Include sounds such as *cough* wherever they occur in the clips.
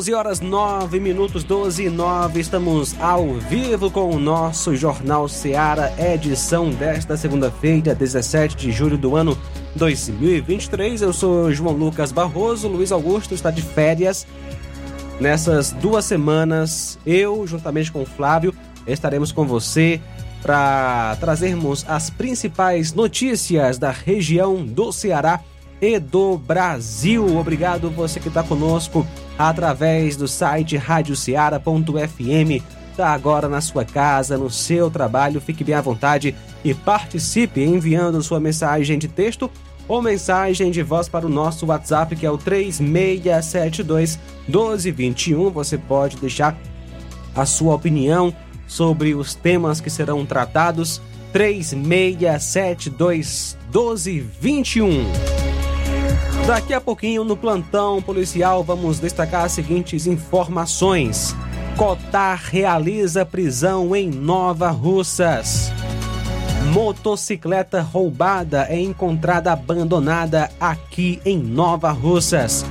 12 horas 9 minutos, 12 e 9. Estamos ao vivo com o nosso Jornal Seara, edição desta segunda-feira, 17 de julho do ano 2023. Eu sou João Lucas Barroso, Luiz Augusto está de férias. Nessas duas semanas, eu, juntamente com o Flávio, estaremos com você para trazermos as principais notícias da região do Ceará e do Brasil. Obrigado você que está conosco através do site radioceara.fm. Está agora na sua casa, no seu trabalho, fique bem à vontade e participe enviando sua mensagem de texto ou mensagem de voz para o nosso WhatsApp que é o 3672 1221. Você pode deixar a sua opinião sobre os temas que serão tratados. 3672 1221. Daqui a pouquinho, no plantão policial, vamos destacar as seguintes informações. Cotar realiza prisão em Nova Russas. Motocicleta roubada é encontrada abandonada aqui em Nova Russas.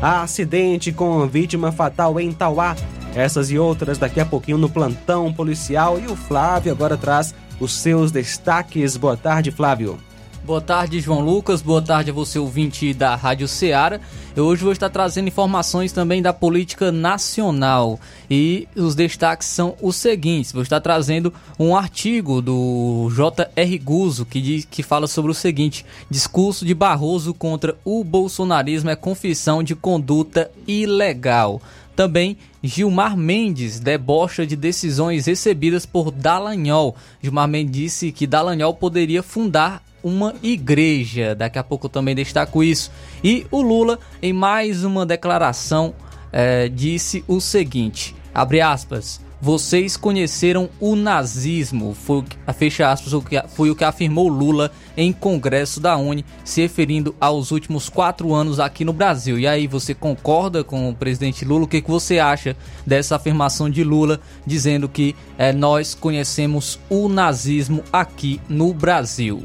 Acidente com vítima fatal em Tauá. Essas e outras daqui a pouquinho no plantão policial. E o Flávio agora traz os seus destaques. Boa tarde, Flávio. Boa tarde, João Lucas. Boa tarde a você, ouvinte da Rádio Ceará. Eu hoje vou estar trazendo informações também da política nacional. E os destaques são os seguintes: vou estar trazendo um artigo do J.R. Guzo que, diz, que fala sobre o seguinte: discurso de Barroso contra o bolsonarismo é confissão de conduta ilegal. Também Gilmar Mendes debocha de decisões recebidas por Dallagnol. Gilmar Mendes disse que Dallagnol poderia fundar uma igreja. Daqui a pouco eu também destaco isso. E o Lula, em mais uma declaração, é, disse o seguinte: abre aspas. Vocês conheceram o nazismo, foi, fecha aspas, foi o que afirmou Lula em congresso da Uni, se referindo aos últimos quatro anos aqui no Brasil. E aí, você concorda com o presidente Lula? O que, que você acha dessa afirmação de Lula, dizendo que é, nós conhecemos o nazismo aqui no Brasil?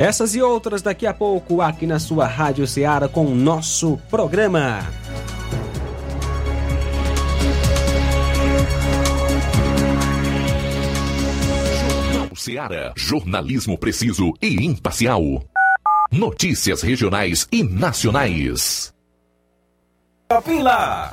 Essas e outras daqui a pouco aqui na sua Rádio Ceará com o nosso programa. Jornal Ceará, jornalismo preciso e imparcial. Notícias regionais e nacionais. Lá.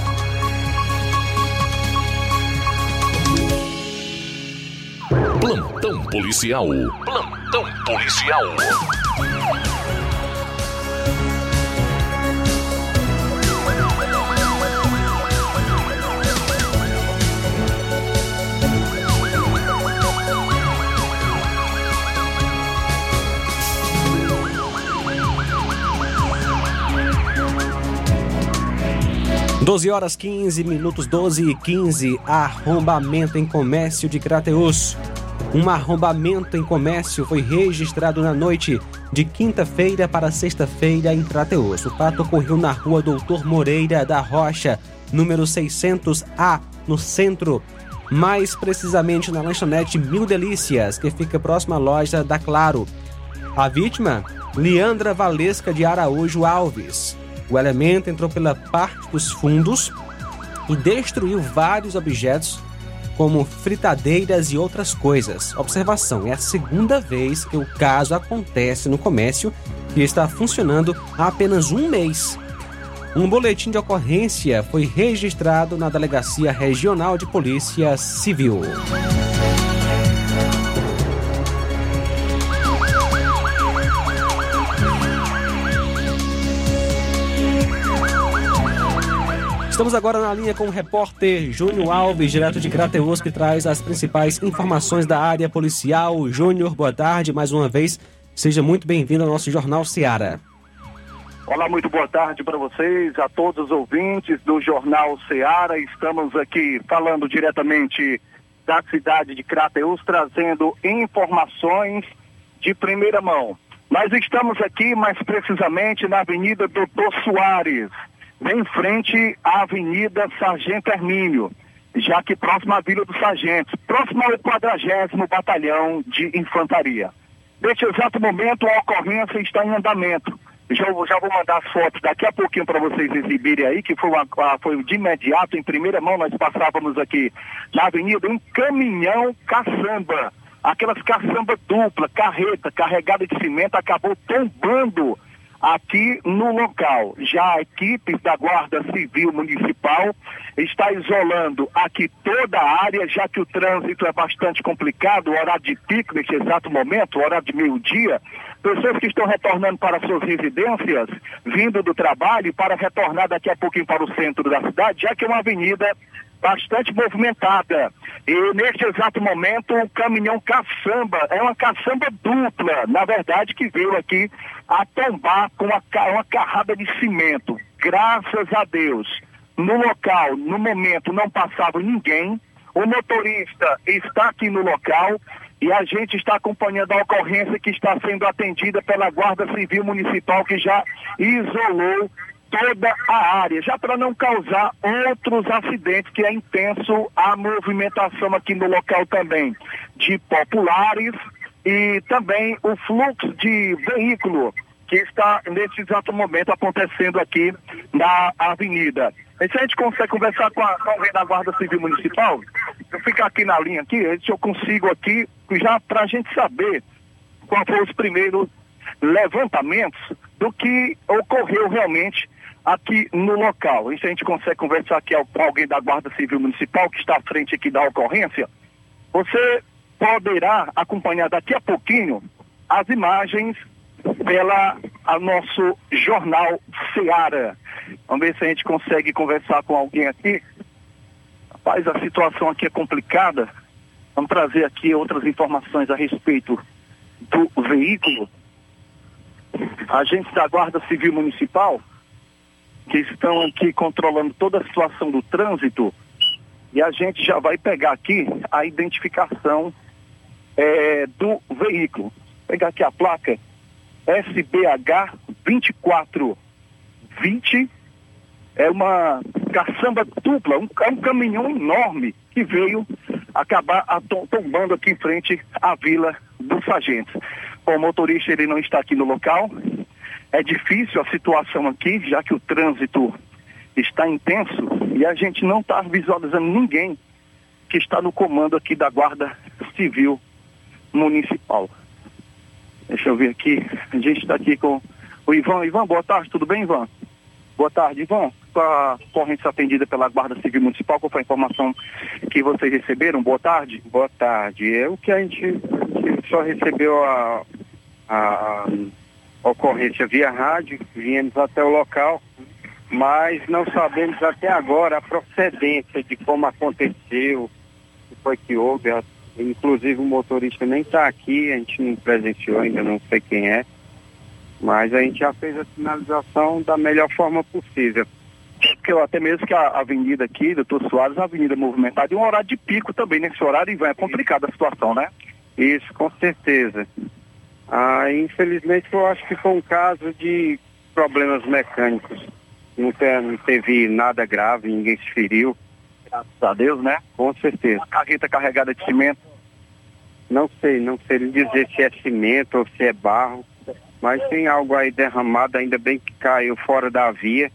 Policial. Plantão policial. Doze horas 15 minutos, 12 e 15. Arrombamento em comércio de Crateus. Um arrombamento em comércio foi registrado na noite de quinta-feira para sexta-feira em Crateus. O fato ocorreu na rua Doutor Moreira da Rocha, número 600A, no centro. Mais precisamente na lanchonete Mil Delícias, que fica próxima à loja da Claro. A vítima, Leandra Valesca de Araújo Alves. O elemento entrou pela parte dos fundos e destruiu vários objetos, como fritadeiras e outras coisas. Observação: é a segunda vez que o caso acontece no comércio que está funcionando há apenas um mês. Um boletim de ocorrência foi registrado na Delegacia Regional de Polícia Civil. Estamos agora na linha com o repórter Júnior Alves, direto de Crateus, que traz as principais informações da área policial. Júnior, boa tarde mais uma vez. Seja muito bem-vindo ao nosso Jornal Seara. Olá, muito boa tarde para vocês, a todos os ouvintes do Jornal Seara. Estamos aqui falando diretamente da cidade de Crateus, trazendo informações de primeira mão. Nós estamos aqui mais precisamente na Avenida Doutor Soares, bem em frente à Avenida Sargento Hermínio, já que próximo à Vila dos Sargentos, próximo ao 40 Batalhão de Infantaria. Neste exato momento, a ocorrência está em andamento. Já, já vou mandar as fotos daqui a pouquinho para vocês exibirem aí, que foi, uma, foi de imediato, em primeira mão, nós passávamos aqui na avenida um caminhão caçamba. Aquelas caçamba dupla, carreta, carregada de cimento, acabou tombando aqui no local. Já a equipe da Guarda Civil Municipal está isolando aqui toda a área, já que o trânsito é bastante complicado, o horário de pico neste exato momento, o horário de meio-dia. Pessoas que estão retornando para suas residências, vindo do trabalho, para retornar daqui a pouquinho para o centro da cidade, já que é uma avenida bastante movimentada. E neste exato momento, o caminhão caçamba, é uma caçamba dupla, na verdade, que veio aqui a tombar com uma, uma carrada de cimento. Graças a Deus. No local, no momento, não passava ninguém. O motorista está aqui no local e a gente está acompanhando a ocorrência que está sendo atendida pela Guarda Civil Municipal, que já isolou toda a área, já para não causar outros acidentes, que é intenso a movimentação aqui no local também, de populares e também o fluxo de veículo que está nesse exato momento acontecendo aqui na avenida. E se a gente consegue conversar com, a, com da Guarda Civil Municipal, eu ficar aqui na linha aqui, se eu consigo aqui, já para a gente saber qual foram os primeiros levantamentos do que ocorreu realmente aqui no local. Isso a gente consegue conversar aqui com alguém da Guarda Civil Municipal que está à frente aqui da ocorrência. Você poderá acompanhar daqui a pouquinho as imagens pela a nosso jornal Seara. Vamos ver se a gente consegue conversar com alguém aqui. Rapaz, a situação aqui é complicada. Vamos trazer aqui outras informações a respeito do veículo. Agentes da Guarda Civil Municipal que estão aqui controlando toda a situação do trânsito e a gente já vai pegar aqui a identificação é, do veículo. Pegar aqui a placa SBH 2420. É uma caçamba dupla, um, é um caminhão enorme que veio acabar tombando aqui em frente à Vila dos Sargentos. o motorista ele não está aqui no local. É difícil a situação aqui, já que o trânsito está intenso e a gente não está visualizando ninguém que está no comando aqui da Guarda Civil Municipal. Deixa eu ver aqui. A gente está aqui com o Ivan. Ivan, boa tarde, tudo bem, Ivan? Boa tarde, Ivan. Com a corrente atendida pela Guarda Civil Municipal, qual foi a informação que vocês receberam? Boa tarde. Boa tarde. É o que a gente, só recebeu a, a ocorrência via rádio, viemos até o local, mas não sabemos até agora a procedência de como aconteceu, o que foi que houve, Inclusive o motorista nem está aqui, a gente não presenciou ainda, não sei quem é. Mas a gente já fez a sinalização da melhor forma possível. Porque até mesmo que a avenida aqui, doutor Soares, uma avenida movimentada e um horário de pico também nesse horário, e é complicada a situação, né? Isso, com certeza. Ah, infelizmente eu acho que foi um caso de problemas mecânicos. Não, ter, não teve nada grave, ninguém se feriu. Graças a Deus, né? Com certeza. Uma carreta carregada de cimento. Não sei, não sei dizer se é cimento ou se é barro, mas tem algo aí derramado, ainda bem que caiu fora da via.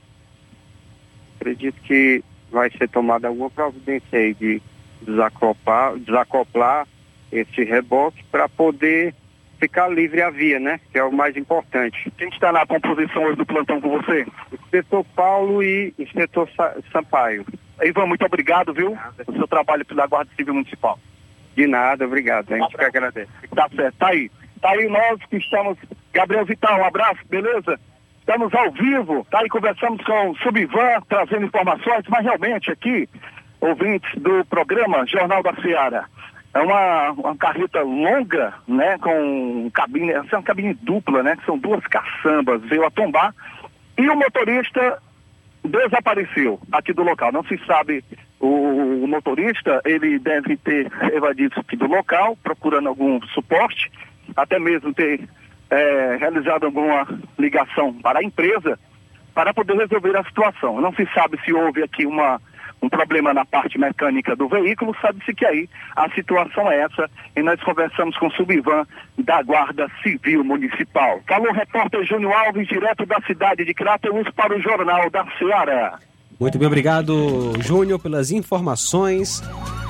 Acredito que vai ser tomada alguma providência aí de desacoplar, desacoplar esse reboque para poder ficar livre a via, né? Que é o mais importante. Quem está na composição hoje do plantão com você? Inspetor Paulo e inspetor Sampaio. Ivan, muito obrigado, viu? O seu trabalho pela Guarda Civil Municipal. De nada, obrigado. A gente que agradece. Tá certo, tá aí. Tá aí nós que estamos. Gabriel Vital, um abraço, beleza? Estamos ao vivo, tá aí, conversamos com o Subivan, trazendo informações, mas realmente aqui, ouvintes do programa Jornal da Seara, é uma, uma carreta longa, né, com cabine, essa é uma cabine dupla, né, que são duas caçambas, veio a tombar, e o motorista desapareceu aqui do local. Não se sabe o, o motorista, ele deve ter evadido aqui do local, procurando algum suporte, até mesmo ter é, realizado alguma ligação para a empresa para poder resolver a situação. Não se sabe se houve aqui uma um problema na parte mecânica do veículo, sabe-se que aí a situação é essa e nós conversamos com o Subivan da Guarda Civil Municipal. Falou o repórter Júnior Alves, direto da cidade de Crateus para o Jornal da Ceará. Muito bem, obrigado, Júnior, pelas informações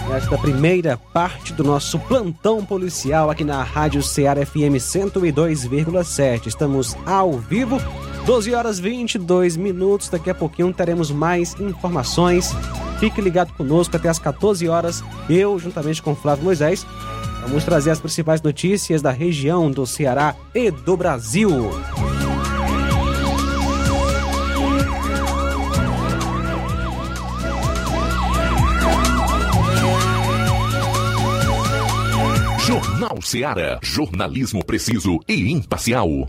nesta primeira parte do nosso plantão policial aqui na Rádio Ceará FM 102,7. Estamos ao vivo 12 horas 22 minutos. Daqui a pouquinho teremos mais informações. Fique ligado conosco até as 14 horas. Eu, juntamente com Flávio Moisés, vamos trazer as principais notícias da região do Ceará e do Brasil. Jornal Ceará. Jornalismo preciso e imparcial.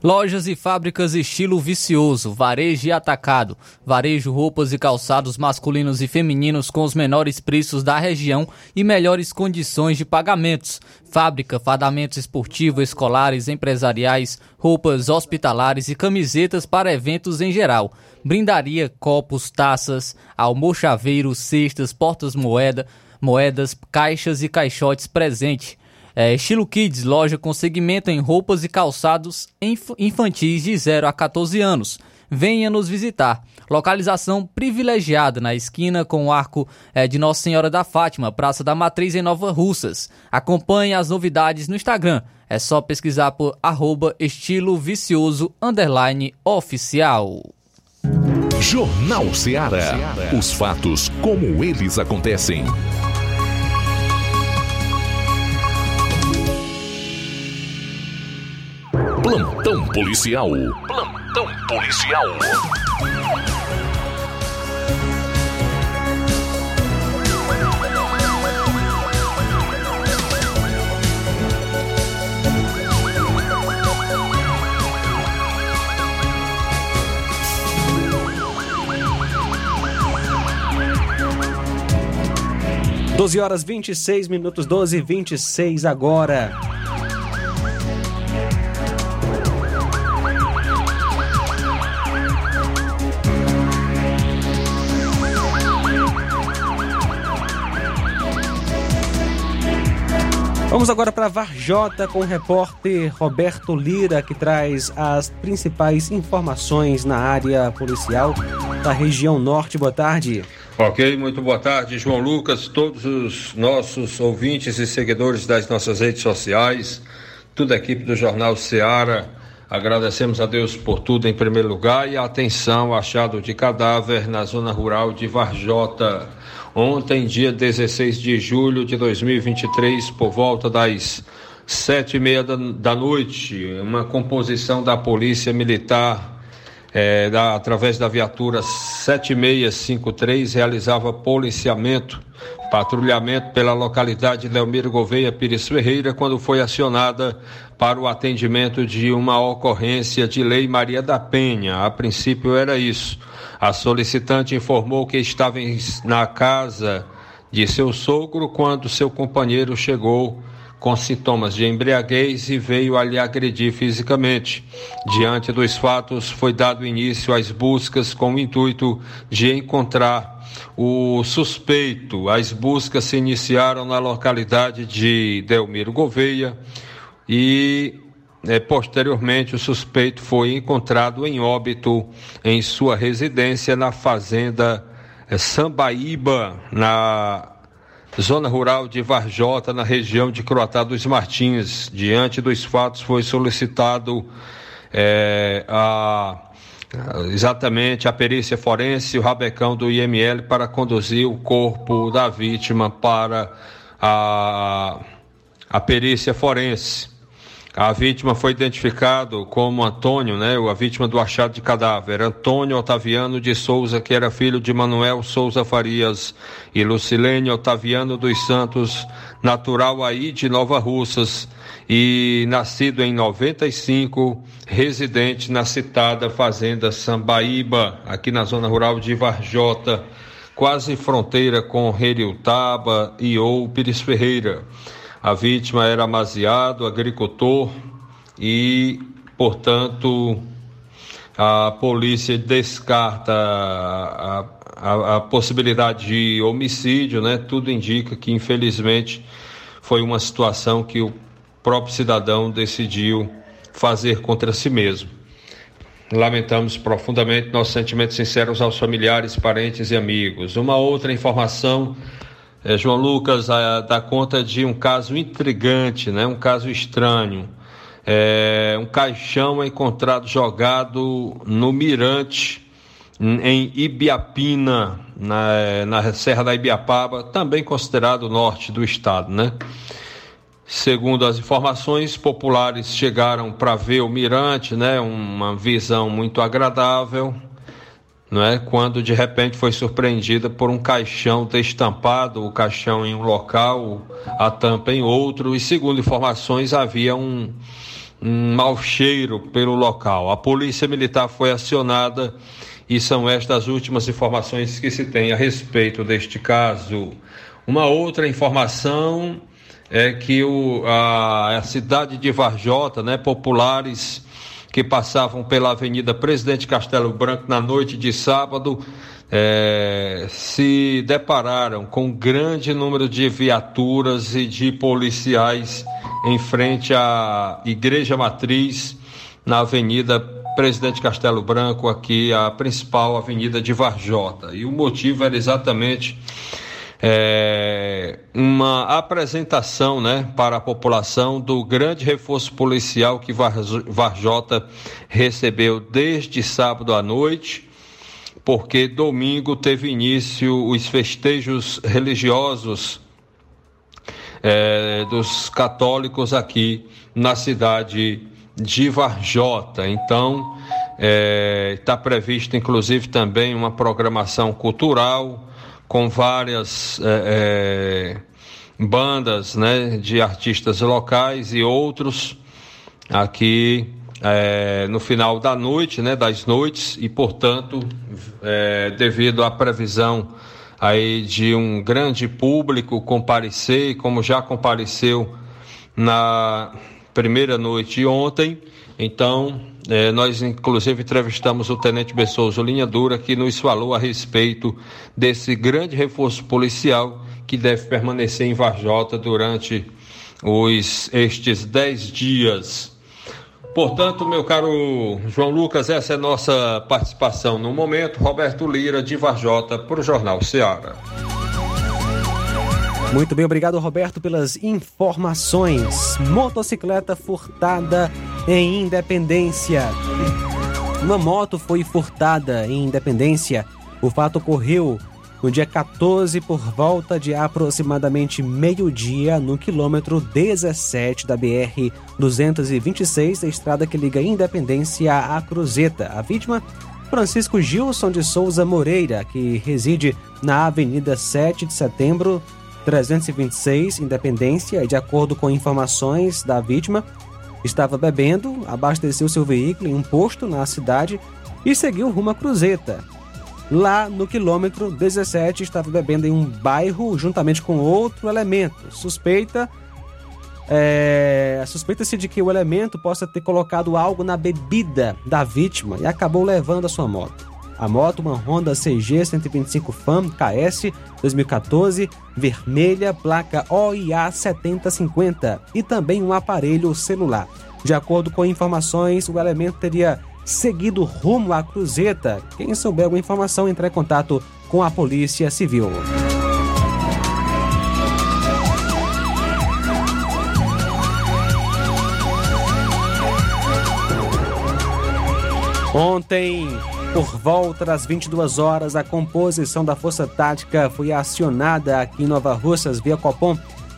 Lojas e fábricas estilo vicioso, varejo e atacado. Varejo roupas e calçados masculinos e femininos com os menores preços da região e melhores condições de pagamentos. Fábrica, fardamentos esportivos, escolares, empresariais, roupas hospitalares e camisetas para eventos em geral. Brindaria, copos, taças, almochaveiros, cestas, portas-moeda, moedas, caixas e caixotes presente. É, estilo Kids, loja com segmento em roupas e calçados inf infantis de 0 a 14 anos. Venha nos visitar. Localização privilegiada na esquina com o arco é, de Nossa Senhora da Fátima, Praça da Matriz em Nova Russas. Acompanhe as novidades no Instagram. É só pesquisar por arroba estilo vicioso underline oficial. Jornal Ceará. Os fatos como eles acontecem. Plantão policial. Plantão policial. Doze horas vinte e seis minutos, doze vinte e seis agora. Vamos agora para Varjota com o repórter Roberto Lira, que traz as principais informações na área policial da região norte. Boa tarde. Ok, muito boa tarde, João Lucas, todos os nossos ouvintes e seguidores das nossas redes sociais, toda a equipe do Jornal Seara. Agradecemos a Deus por tudo em primeiro lugar e a atenção achado de cadáver na zona rural de Varjota. Ontem, dia 16 de julho de 2023, por volta das sete e meia da, da noite, uma composição da Polícia Militar, é, da, através da viatura 7653, realizava policiamento, patrulhamento pela localidade de Leomiro Gouveia Pires Ferreira, quando foi acionada para o atendimento de uma ocorrência de Lei Maria da Penha. A princípio era isso. A solicitante informou que estava na casa de seu sogro quando seu companheiro chegou com sintomas de embriaguez e veio a lhe agredir fisicamente. Diante dos fatos, foi dado início às buscas com o intuito de encontrar o suspeito. As buscas se iniciaram na localidade de Delmiro Gouveia e é, posteriormente, o suspeito foi encontrado em óbito em sua residência na fazenda é, Sambaíba, na zona rural de Varjota, na região de Croatá dos Martins. Diante dos fatos, foi solicitado é, a, exatamente a perícia forense e o rabecão do IML para conduzir o corpo da vítima para a, a perícia forense. A vítima foi identificado como Antônio, né, a vítima do achado de cadáver, Antônio Otaviano de Souza, que era filho de Manuel Souza Farias e Lucilene Otaviano dos Santos, natural aí de Nova Russas e nascido em 95, residente na citada fazenda Sambaíba, aqui na zona rural de Varjota, quase fronteira com Reriutaba e Pires Ferreira. A vítima era amaziado, agricultor e, portanto, a polícia descarta a, a, a, possibilidade de homicídio, né? Tudo indica que, infelizmente, foi uma situação que o próprio cidadão decidiu fazer contra si mesmo. Lamentamos profundamente nossos sentimentos sinceros aos familiares, parentes e amigos. Uma outra informação é, João Lucas a, dá conta de um caso intrigante, né? um caso estranho. É, um caixão é encontrado jogado no Mirante, em Ibiapina, na, na Serra da Ibiapaba, também considerado norte do estado, né? Segundo as informações, populares chegaram para ver o mirante, né? Uma visão muito agradável, não é? Quando de repente foi surpreendida por um caixão destampado, o caixão em um local, a tampa em outro, e segundo informações havia um, um mau cheiro pelo local. A polícia militar foi acionada e são estas as últimas informações que se tem a respeito deste caso. Uma outra informação é que o, a, a cidade de Varjota, né, populares que passavam pela Avenida Presidente Castelo Branco na noite de sábado é, se depararam com um grande número de viaturas e de policiais em frente à Igreja Matriz, na Avenida Presidente Castelo Branco, aqui a principal avenida de Varjota. E o motivo era exatamente é, uma apresentação né, para a população do grande reforço policial que Varjota recebeu desde sábado à noite, porque domingo teve início os festejos religiosos é, dos católicos aqui na cidade de Varjota. Então, está é, tá prevista inclusive também uma programação cultural com várias é, é, bandas né, de artistas locais e outros aqui é, no final da noite, né, das noites, e portanto, é, devido à previsão aí de um grande público comparecer, como já compareceu na primeira noite ontem, então é, nós, inclusive, entrevistamos o Tenente Bessouza Linha Dura, que nos falou a respeito desse grande reforço policial que deve permanecer em Varjota durante os, estes dez dias. Portanto, meu caro João Lucas, essa é nossa participação no momento. Roberto Lira, de Varjota, para o Jornal Ceará. Muito bem, obrigado Roberto pelas informações. Motocicleta furtada em Independência. Uma moto foi furtada em Independência. O fato ocorreu no dia 14 por volta de aproximadamente meio-dia no quilômetro 17 da BR 226, a estrada que liga Independência à Cruzeta. A vítima Francisco Gilson de Souza Moreira, que reside na Avenida 7 de Setembro, 326, Independência, e de acordo com informações da vítima, estava bebendo, abasteceu seu veículo em um posto na cidade e seguiu rumo à Cruzeta. Lá no quilômetro 17, estava bebendo em um bairro juntamente com outro elemento. Suspeita. É, Suspeita-se de que o elemento possa ter colocado algo na bebida da vítima e acabou levando a sua moto. A moto, uma Honda CG 125 FAM KS 2014, vermelha, placa OIA 7050 e também um aparelho celular. De acordo com informações, o elemento teria seguido rumo à Cruzeta. Quem souber alguma informação, entre em contato com a Polícia Civil. Ontem, por volta das 22 horas, a composição da Força Tática foi acionada aqui em Nova Russas via Copom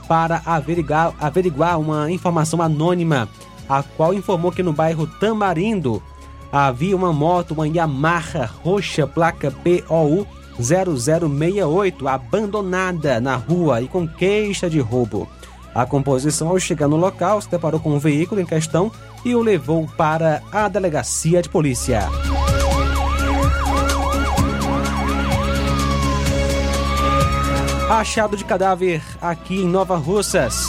para averiguar, averiguar uma informação anônima, a qual informou que no bairro Tamarindo havia uma moto, uma Yamaha roxa, placa POU 0068, abandonada na rua e com queixa de roubo. A composição, ao chegar no local, se deparou com o um veículo em questão e o levou para a delegacia de polícia. Achado de cadáver aqui em Nova Russas.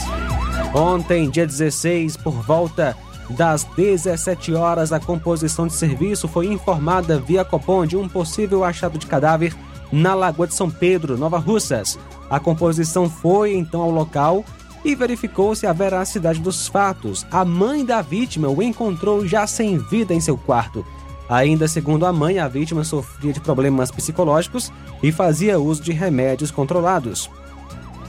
Ontem, dia 16, por volta das 17 horas, a composição de serviço foi informada via Copom de um possível achado de cadáver na Lagoa de São Pedro, Nova Russas. A composição foi então ao local e verificou-se a veracidade dos fatos. A mãe da vítima o encontrou já sem vida em seu quarto. Ainda segundo a mãe, a vítima sofria de problemas psicológicos e fazia uso de remédios controlados.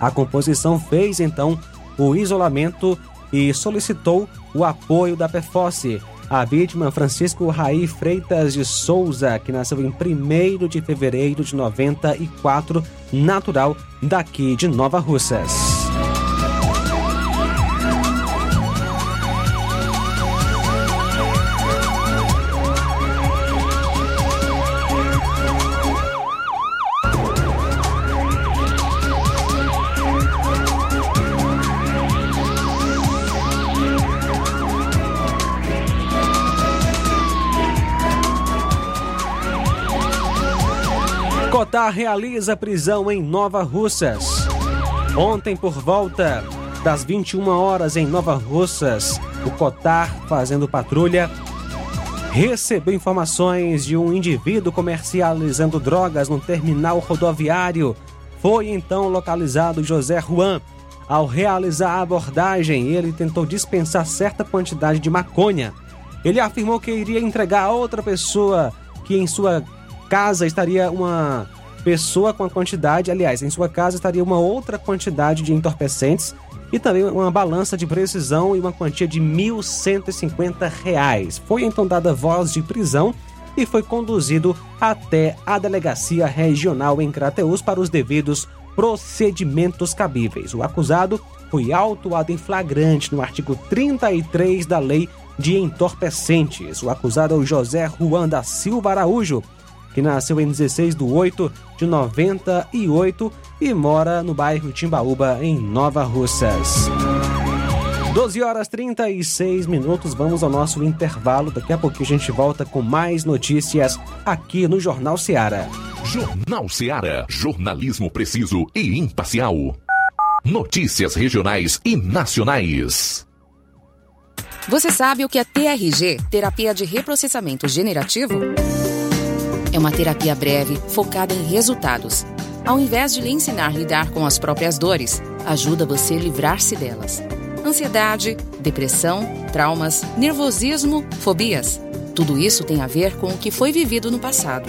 A composição fez então o isolamento e solicitou o apoio da PFOSSE. A vítima, Francisco Raí Freitas de Souza, que nasceu em 1 de fevereiro de 94, natural daqui de Nova Russas. Cotar realiza prisão em Nova Russas. Ontem, por volta das 21 horas em Nova Russas, o Cotar, fazendo patrulha, recebeu informações de um indivíduo comercializando drogas no terminal rodoviário. Foi então localizado José Juan. Ao realizar a abordagem, ele tentou dispensar certa quantidade de maconha. Ele afirmou que iria entregar a outra pessoa que em sua casa estaria uma pessoa com a quantidade, aliás, em sua casa estaria uma outra quantidade de entorpecentes e também uma balança de precisão e uma quantia de R$ 1.150. Foi então dada voz de prisão e foi conduzido até a delegacia regional em Crateus para os devidos procedimentos cabíveis. O acusado foi autuado em flagrante no artigo 33 da Lei de Entorpecentes. O acusado é o José Juan da Silva Araújo, que nasceu em 16 de 8 de 98 e mora no bairro Timbaúba, em Nova Russas. 12 horas 36 minutos, vamos ao nosso intervalo. Daqui a pouquinho a gente volta com mais notícias aqui no Jornal Seara. Jornal Seara. Jornalismo preciso e imparcial. Notícias regionais e nacionais. Você sabe o que é TRG terapia de reprocessamento generativo? É uma terapia breve, focada em resultados. Ao invés de lhe ensinar a lidar com as próprias dores, ajuda você a livrar-se delas. Ansiedade, depressão, traumas, nervosismo, fobias. Tudo isso tem a ver com o que foi vivido no passado.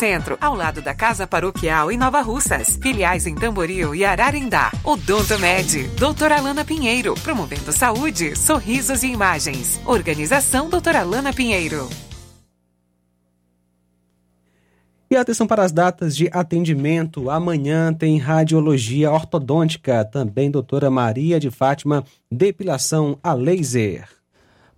Centro, ao lado da Casa Paroquial em Nova Russas. Filiais em Tamboril e Ararindá. Odonto Med, doutora Alana Pinheiro, promovendo saúde, sorrisos e imagens. Organização doutora Alana Pinheiro. E atenção para as datas de atendimento. Amanhã tem radiologia ortodôntica, também doutora Maria de Fátima, depilação a laser.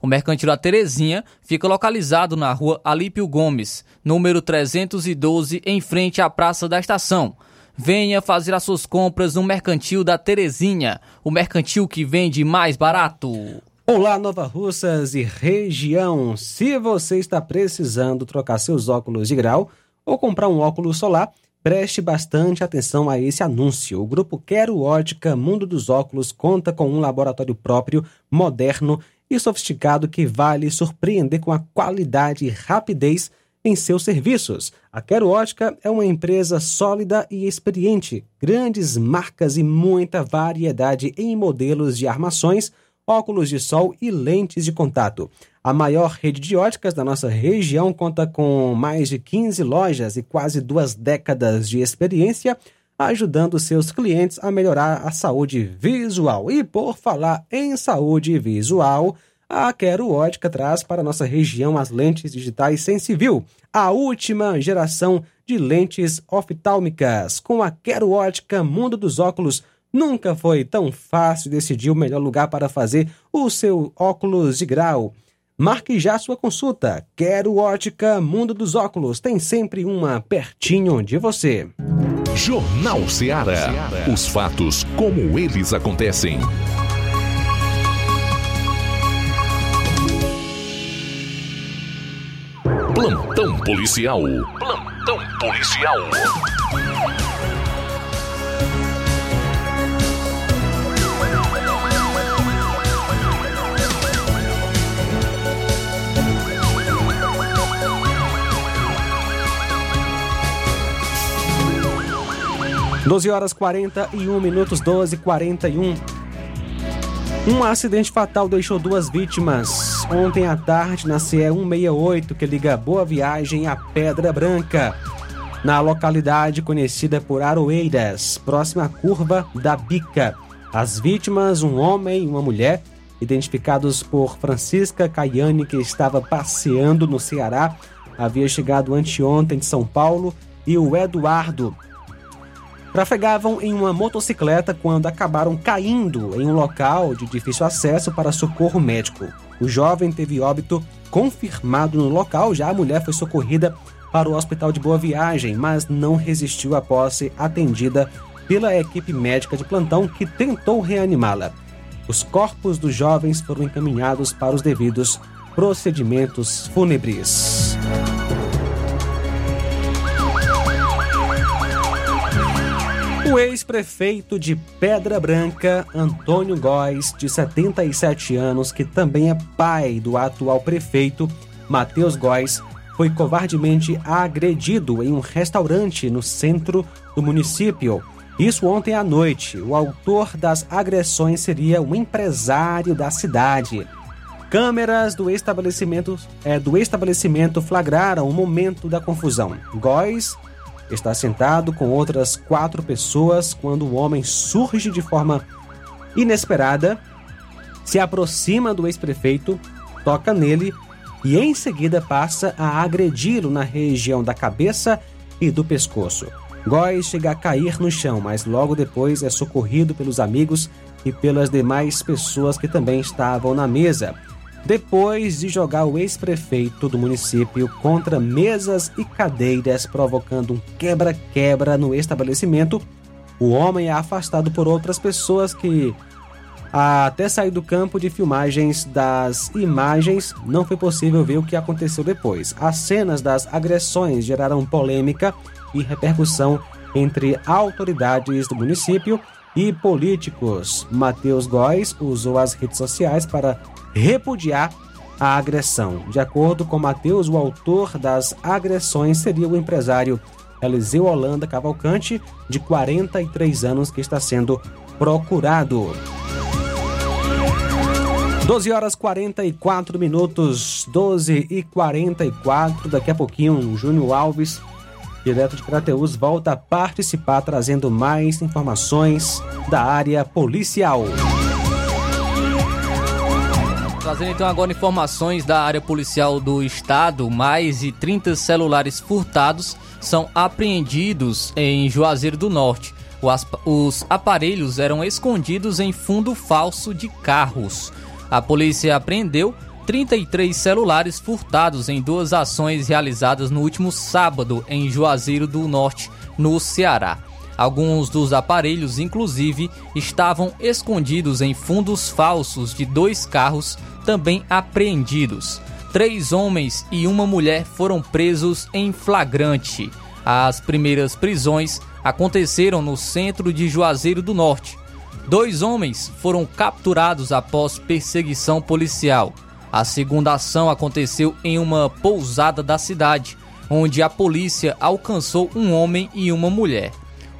O Mercantil da Terezinha fica localizado na rua Alípio Gomes, número 312, em frente à Praça da Estação. Venha fazer as suas compras no Mercantil da Terezinha, o mercantil que vende mais barato. Olá, Nova Russas e região. Se você está precisando trocar seus óculos de grau ou comprar um óculos solar, preste bastante atenção a esse anúncio. O grupo Quero Ótica Mundo dos Óculos conta com um laboratório próprio, moderno e sofisticado que vale surpreender com a qualidade e rapidez em seus serviços. A Quero Ótica é uma empresa sólida e experiente, grandes marcas e muita variedade em modelos de armações, óculos de sol e lentes de contato. A maior rede de óticas da nossa região conta com mais de 15 lojas e quase duas décadas de experiência, ajudando seus clientes a melhorar a saúde visual. E por falar em saúde visual, a Quero Ótica traz para nossa região as lentes digitais Sensivil, a última geração de lentes oftálmicas. Com a Quero Ótica Mundo dos Óculos, nunca foi tão fácil decidir o melhor lugar para fazer o seu óculos de grau. Marque já sua consulta. Quero Ótica Mundo dos Óculos. Tem sempre uma pertinho de você. Jornal Ceará. Os fatos como eles acontecem. Plantão policial. Plantão policial. Doze horas quarenta e um minutos, doze quarenta e um. Um acidente fatal deixou duas vítimas ontem à tarde na CE 168, que liga Boa Viagem a Pedra Branca, na localidade conhecida por Aroeiras, próxima à curva da Bica. As vítimas, um homem e uma mulher, identificados por Francisca Caiane, que estava passeando no Ceará, havia chegado anteontem de São Paulo, e o Eduardo, trafegavam em uma motocicleta quando acabaram caindo em um local de difícil acesso para socorro médico. O jovem teve óbito confirmado no local, já a mulher foi socorrida para o hospital de Boa Viagem, mas não resistiu após ser atendida pela equipe médica de plantão que tentou reanimá-la. Os corpos dos jovens foram encaminhados para os devidos procedimentos fúnebres. O ex-prefeito de Pedra Branca, Antônio Góes, de 77 anos, que também é pai do atual prefeito, Matheus Góes, foi covardemente agredido em um restaurante no centro do município. Isso ontem à noite. O autor das agressões seria um empresário da cidade. Câmeras do estabelecimento, é, do estabelecimento flagraram o momento da confusão. Góes está sentado com outras quatro pessoas quando o homem surge de forma inesperada, se aproxima do ex-prefeito, toca nele e em seguida passa a agredi-lo na região da cabeça e do pescoço. Góes chega a cair no chão, mas logo depois é socorrido pelos amigos e pelas demais pessoas que também estavam na mesa. Depois de jogar o ex-prefeito do município contra mesas e cadeiras, provocando um quebra-quebra no estabelecimento, o homem é afastado por outras pessoas que, até sair do campo de filmagens das imagens, não foi possível ver o que aconteceu depois. As cenas das agressões geraram polêmica e repercussão entre autoridades do município e políticos. Matheus Góes usou as redes sociais para repudiar a agressão. De acordo com Matheus, o autor das agressões seria o empresário Eliseu Holanda Cavalcante, de 43 anos, que está sendo procurado. 12 horas 44 minutos, 12 e 44. Daqui a pouquinho, Júnior Alves, direto de Crateus, volta a participar, trazendo mais informações da área policial. Trazendo então agora informações da área policial do estado, mais de 30 celulares furtados são apreendidos em Juazeiro do Norte. Os aparelhos eram escondidos em fundo falso de carros. A polícia apreendeu 33 celulares furtados em duas ações realizadas no último sábado em Juazeiro do Norte, no Ceará. Alguns dos aparelhos, inclusive, estavam escondidos em fundos falsos de dois carros também apreendidos. Três homens e uma mulher foram presos em flagrante. As primeiras prisões aconteceram no centro de Juazeiro do Norte. Dois homens foram capturados após perseguição policial. A segunda ação aconteceu em uma pousada da cidade, onde a polícia alcançou um homem e uma mulher.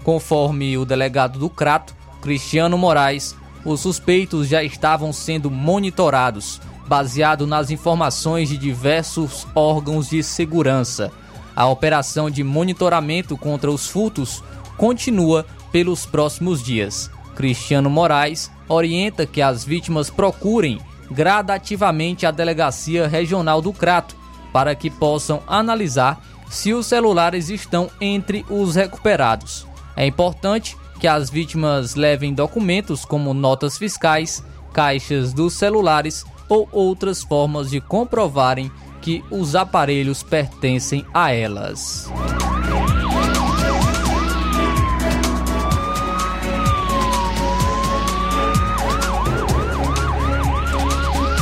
Conforme o delegado do Crato, Cristiano Moraes, os suspeitos já estavam sendo monitorados, baseado nas informações de diversos órgãos de segurança. A operação de monitoramento contra os furtos continua pelos próximos dias. Cristiano Moraes orienta que as vítimas procurem gradativamente a Delegacia Regional do Crato para que possam analisar se os celulares estão entre os recuperados. É importante que as vítimas levem documentos como notas fiscais, caixas dos celulares ou outras formas de comprovarem que os aparelhos pertencem a elas.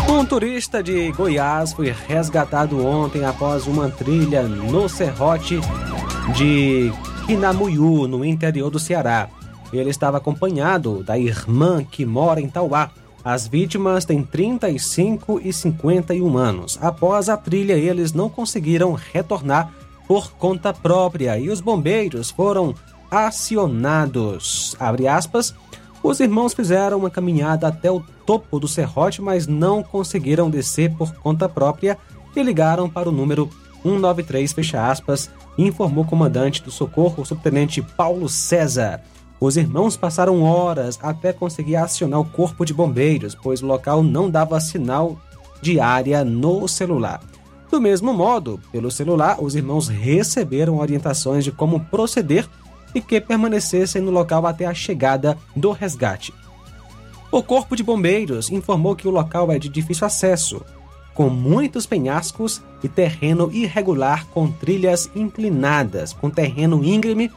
Um turista de Goiás foi resgatado ontem após uma trilha no serrote de Quinamuiú, no interior do Ceará. Ele estava acompanhado da irmã que mora em Tauá. As vítimas têm 35 e 51 anos. Após a trilha, eles não conseguiram retornar por conta própria e os bombeiros foram acionados. Aspas. Os irmãos fizeram uma caminhada até o topo do serrote, mas não conseguiram descer por conta própria e ligaram para o número 193, fecha aspas, informou o comandante do socorro, o subtenente Paulo César. Os irmãos passaram horas até conseguir acionar o corpo de bombeiros, pois o local não dava sinal de área no celular. Do mesmo modo, pelo celular, os irmãos receberam orientações de como proceder e que permanecessem no local até a chegada do resgate. O Corpo de Bombeiros informou que o local é de difícil acesso, com muitos penhascos e terreno irregular com trilhas inclinadas, com terreno íngreme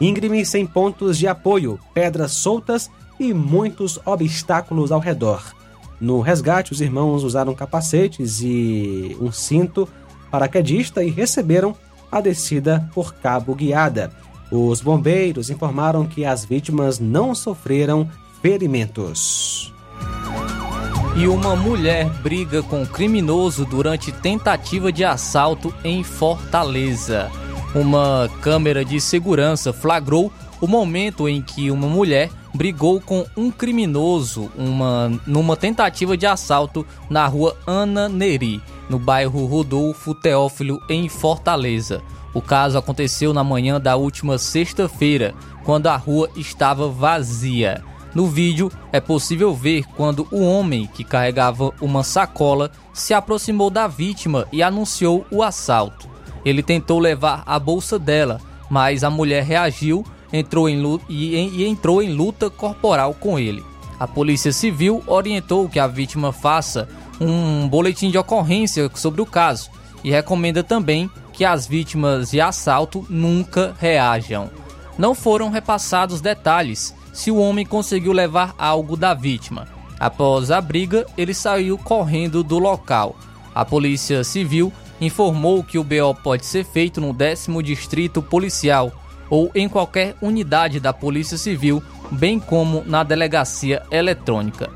íngreme sem pontos de apoio, pedras soltas e muitos obstáculos ao redor. No resgate, os irmãos usaram capacetes e um cinto paraquedista e receberam a descida por cabo guiada. Os bombeiros informaram que as vítimas não sofreram ferimentos. E uma mulher briga com criminoso durante tentativa de assalto em Fortaleza. Uma câmera de segurança flagrou o momento em que uma mulher brigou com um criminoso uma, numa tentativa de assalto na rua Ana Neri, no bairro Rodolfo Teófilo, em Fortaleza. O caso aconteceu na manhã da última sexta-feira, quando a rua estava vazia. No vídeo é possível ver quando o homem que carregava uma sacola se aproximou da vítima e anunciou o assalto. Ele tentou levar a bolsa dela, mas a mulher reagiu entrou em luta, e, e entrou em luta corporal com ele. A Polícia Civil orientou que a vítima faça um boletim de ocorrência sobre o caso e recomenda também que as vítimas de assalto nunca reajam. Não foram repassados detalhes se o homem conseguiu levar algo da vítima. Após a briga, ele saiu correndo do local. A Polícia Civil informou que o BO pode ser feito no décimo distrito policial ou em qualquer unidade da Polícia Civil, bem como na delegacia eletrônica.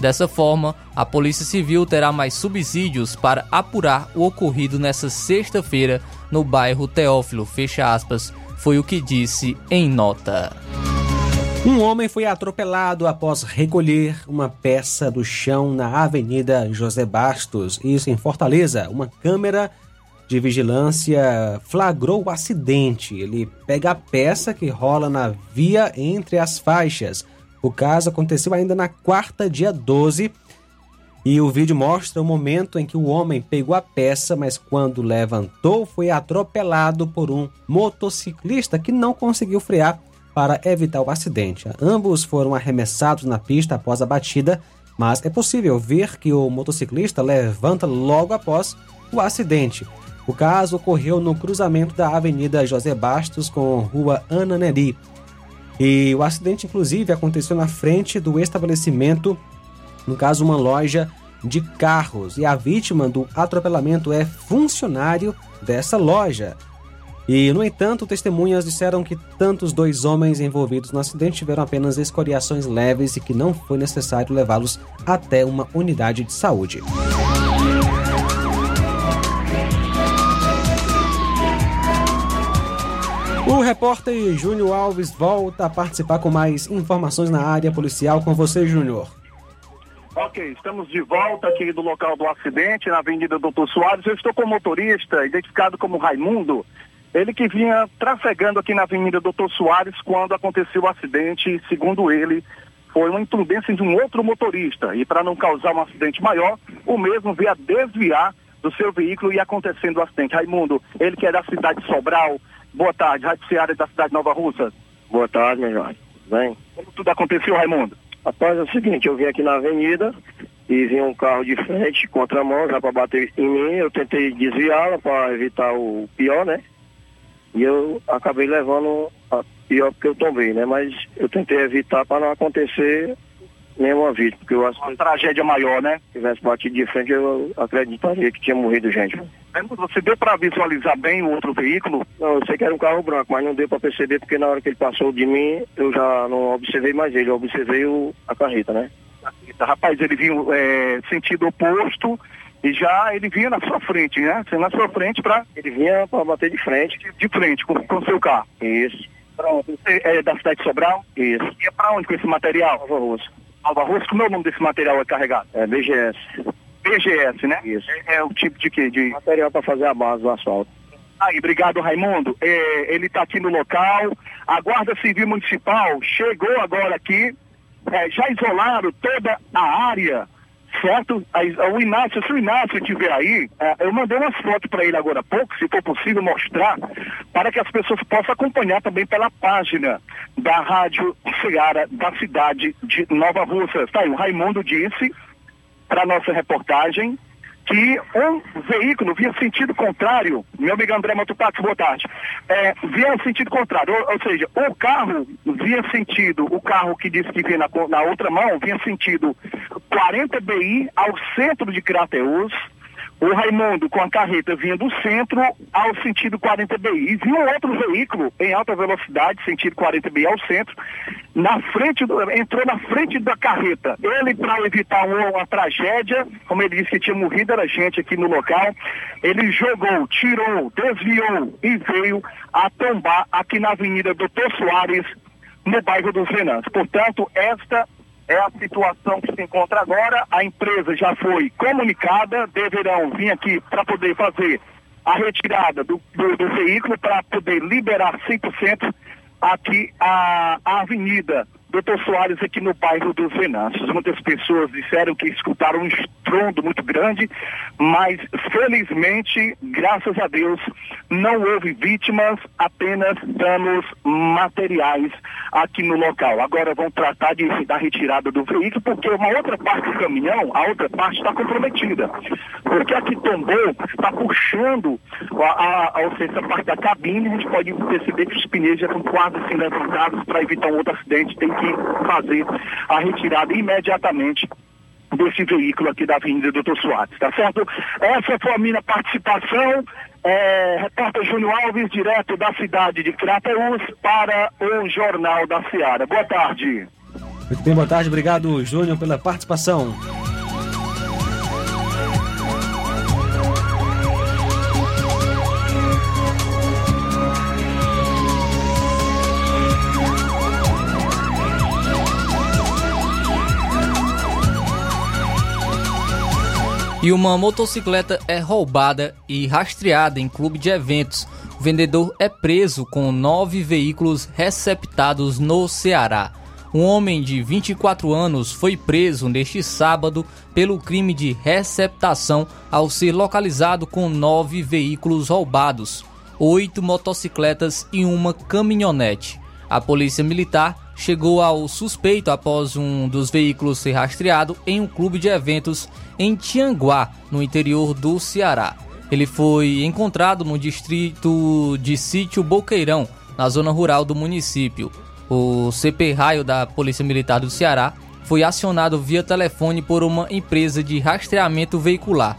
Dessa forma, a Polícia Civil terá mais subsídios para apurar o ocorrido nesta sexta-feira no bairro Teófilo, fecha aspas, foi o que disse em nota. Um homem foi atropelado após recolher uma peça do chão na Avenida José Bastos, isso em Fortaleza. Uma câmera de vigilância flagrou o acidente. Ele pega a peça que rola na via entre as faixas. O caso aconteceu ainda na quarta, dia 12, e o vídeo mostra o momento em que o homem pegou a peça, mas quando levantou foi atropelado por um motociclista que não conseguiu frear para evitar o acidente. Ambos foram arremessados na pista após a batida, mas é possível ver que o motociclista levanta logo após o acidente. O caso ocorreu no cruzamento da Avenida José Bastos com Rua Ana Neri. E o acidente, inclusive, aconteceu na frente do estabelecimento, no caso, uma loja de carros. E a vítima do atropelamento é funcionário dessa loja. E, no entanto, testemunhas disseram que tanto os dois homens envolvidos no acidente tiveram apenas escoriações leves e que não foi necessário levá-los até uma unidade de saúde. O repórter Júnior Alves volta a participar com mais informações na área policial. Com você, Júnior. Ok, estamos de volta aqui do local do acidente, na Avenida Doutor Soares. Eu estou com o motorista, identificado como Raimundo. Ele que vinha trafegando aqui na Avenida Doutor Soares quando aconteceu o acidente. Segundo ele, foi uma imprudência de um outro motorista. E para não causar um acidente maior, o mesmo veio a desviar do seu veículo e acontecendo o acidente. Raimundo, ele que é da cidade de Sobral, Boa tarde, Rádio Ceará da cidade de Nova Russa. Boa tarde, meu Jorge. Bem? Como tudo aconteceu, Raimundo? Rapaz, é o seguinte, eu vim aqui na avenida e vinha um carro de frente, contramão, já para bater em mim, eu tentei desviá-la para evitar o pior, né? E eu acabei levando a pior porque eu tombei, né? Mas eu tentei evitar para não acontecer nenhuma vítima, porque eu acho Uma tragédia maior, né? Se tivesse batido de frente, eu acreditaria que tinha morrido gente. Você deu para visualizar bem o outro veículo? Não, eu sei que era um carro branco, mas não deu para perceber porque na hora que ele passou de mim, eu já não observei mais ele, eu observei o, a carreta, né? Rapaz, ele vinha é, sentido oposto e já ele vinha na sua frente, né? Você na sua frente para Ele vinha para bater de frente. De, de frente, com o seu carro. Isso. Pronto. Você é da cidade de Sobral? Isso. E é para onde com esse material? Nova Russa. Nova Russa, como é o nome desse material é carregado? É BGS. BGS, né? Isso. É, é o tipo de quê? De... Material para fazer a base do asfalto. Aí, obrigado, Raimundo. É, ele está aqui no local. A Guarda Civil Municipal chegou agora aqui. É, já isolaram toda a área, certo? O Inácio, se o Inácio estiver aí, é, eu mandei umas fotos para ele agora há pouco, se for possível mostrar, para que as pessoas possam acompanhar também pela página da Rádio Ceará da cidade de Nova Russa. Tá aí, o Raimundo disse para nossa reportagem que um veículo vinha sentido contrário, meu amigo André Matupax, boa tarde, é, vinha sentido contrário, ou, ou, seja, o carro vinha sentido, o carro que disse que vinha na, na outra mão, vinha sentido 40 BI ao centro de Crateus, o Raimundo com a carreta vinha do centro ao sentido 40 BI. E vinha um outro veículo em alta velocidade, sentido 40 BI ao centro, na frente do, entrou na frente da carreta. Ele, para evitar uma, uma, tragédia, como ele disse que tinha morrido, era gente aqui no local, ele jogou, tirou, desviou e veio a tombar aqui na Avenida Doutor Soares, no bairro dos Venâncio. Portanto, esta é a situação que se encontra agora. A empresa já foi comunicada, deverão vir aqui para poder fazer a retirada do, do, do veículo para poder liberar 100% aqui a, a avenida Doutor Soares aqui no bairro dos Venâncios. Muitas pessoas disseram que escutaram um estrondo muito grande, mas felizmente, graças a Deus, não houve vítimas, apenas danos materiais aqui no local. Agora vão tratar de, da retirada do veículo, porque uma outra parte do caminhão, a outra parte está comprometida. Porque a que tombou está puxando a, a, a, parte da cabine, a gente pode perceber que os pneus já estão quase assim levantados para evitar um outro acidente, tem que fazer a retirada imediatamente desse veículo aqui da Avenida Doutor Soares, tá certo? Essa foi a minha participação. É, repórter Júnior Alves, direto da cidade de Crateus, para o Jornal da Seara. Boa tarde. Muito bem, boa tarde. Obrigado, Júnior, pela participação. E uma motocicleta é roubada e rastreada em clube de eventos. O vendedor é preso com nove veículos receptados no Ceará. Um homem de 24 anos foi preso neste sábado pelo crime de receptação ao ser localizado com nove veículos roubados, oito motocicletas e uma caminhonete. A polícia militar chegou ao suspeito após um dos veículos ser rastreado em um clube de eventos em Tianguá, no interior do Ceará. Ele foi encontrado no distrito de Sítio Boqueirão, na zona rural do município. O CP Raio da Polícia Militar do Ceará foi acionado via telefone por uma empresa de rastreamento veicular.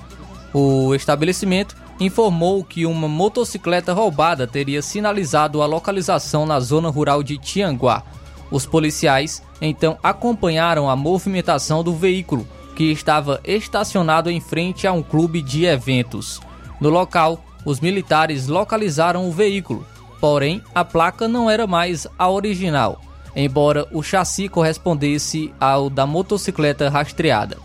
O estabelecimento informou que uma motocicleta roubada teria sinalizado a localização na zona rural de Tianguá. Os policiais então acompanharam a movimentação do veículo, que estava estacionado em frente a um clube de eventos. No local, os militares localizaram o veículo, porém a placa não era mais a original, embora o chassi correspondesse ao da motocicleta rastreada.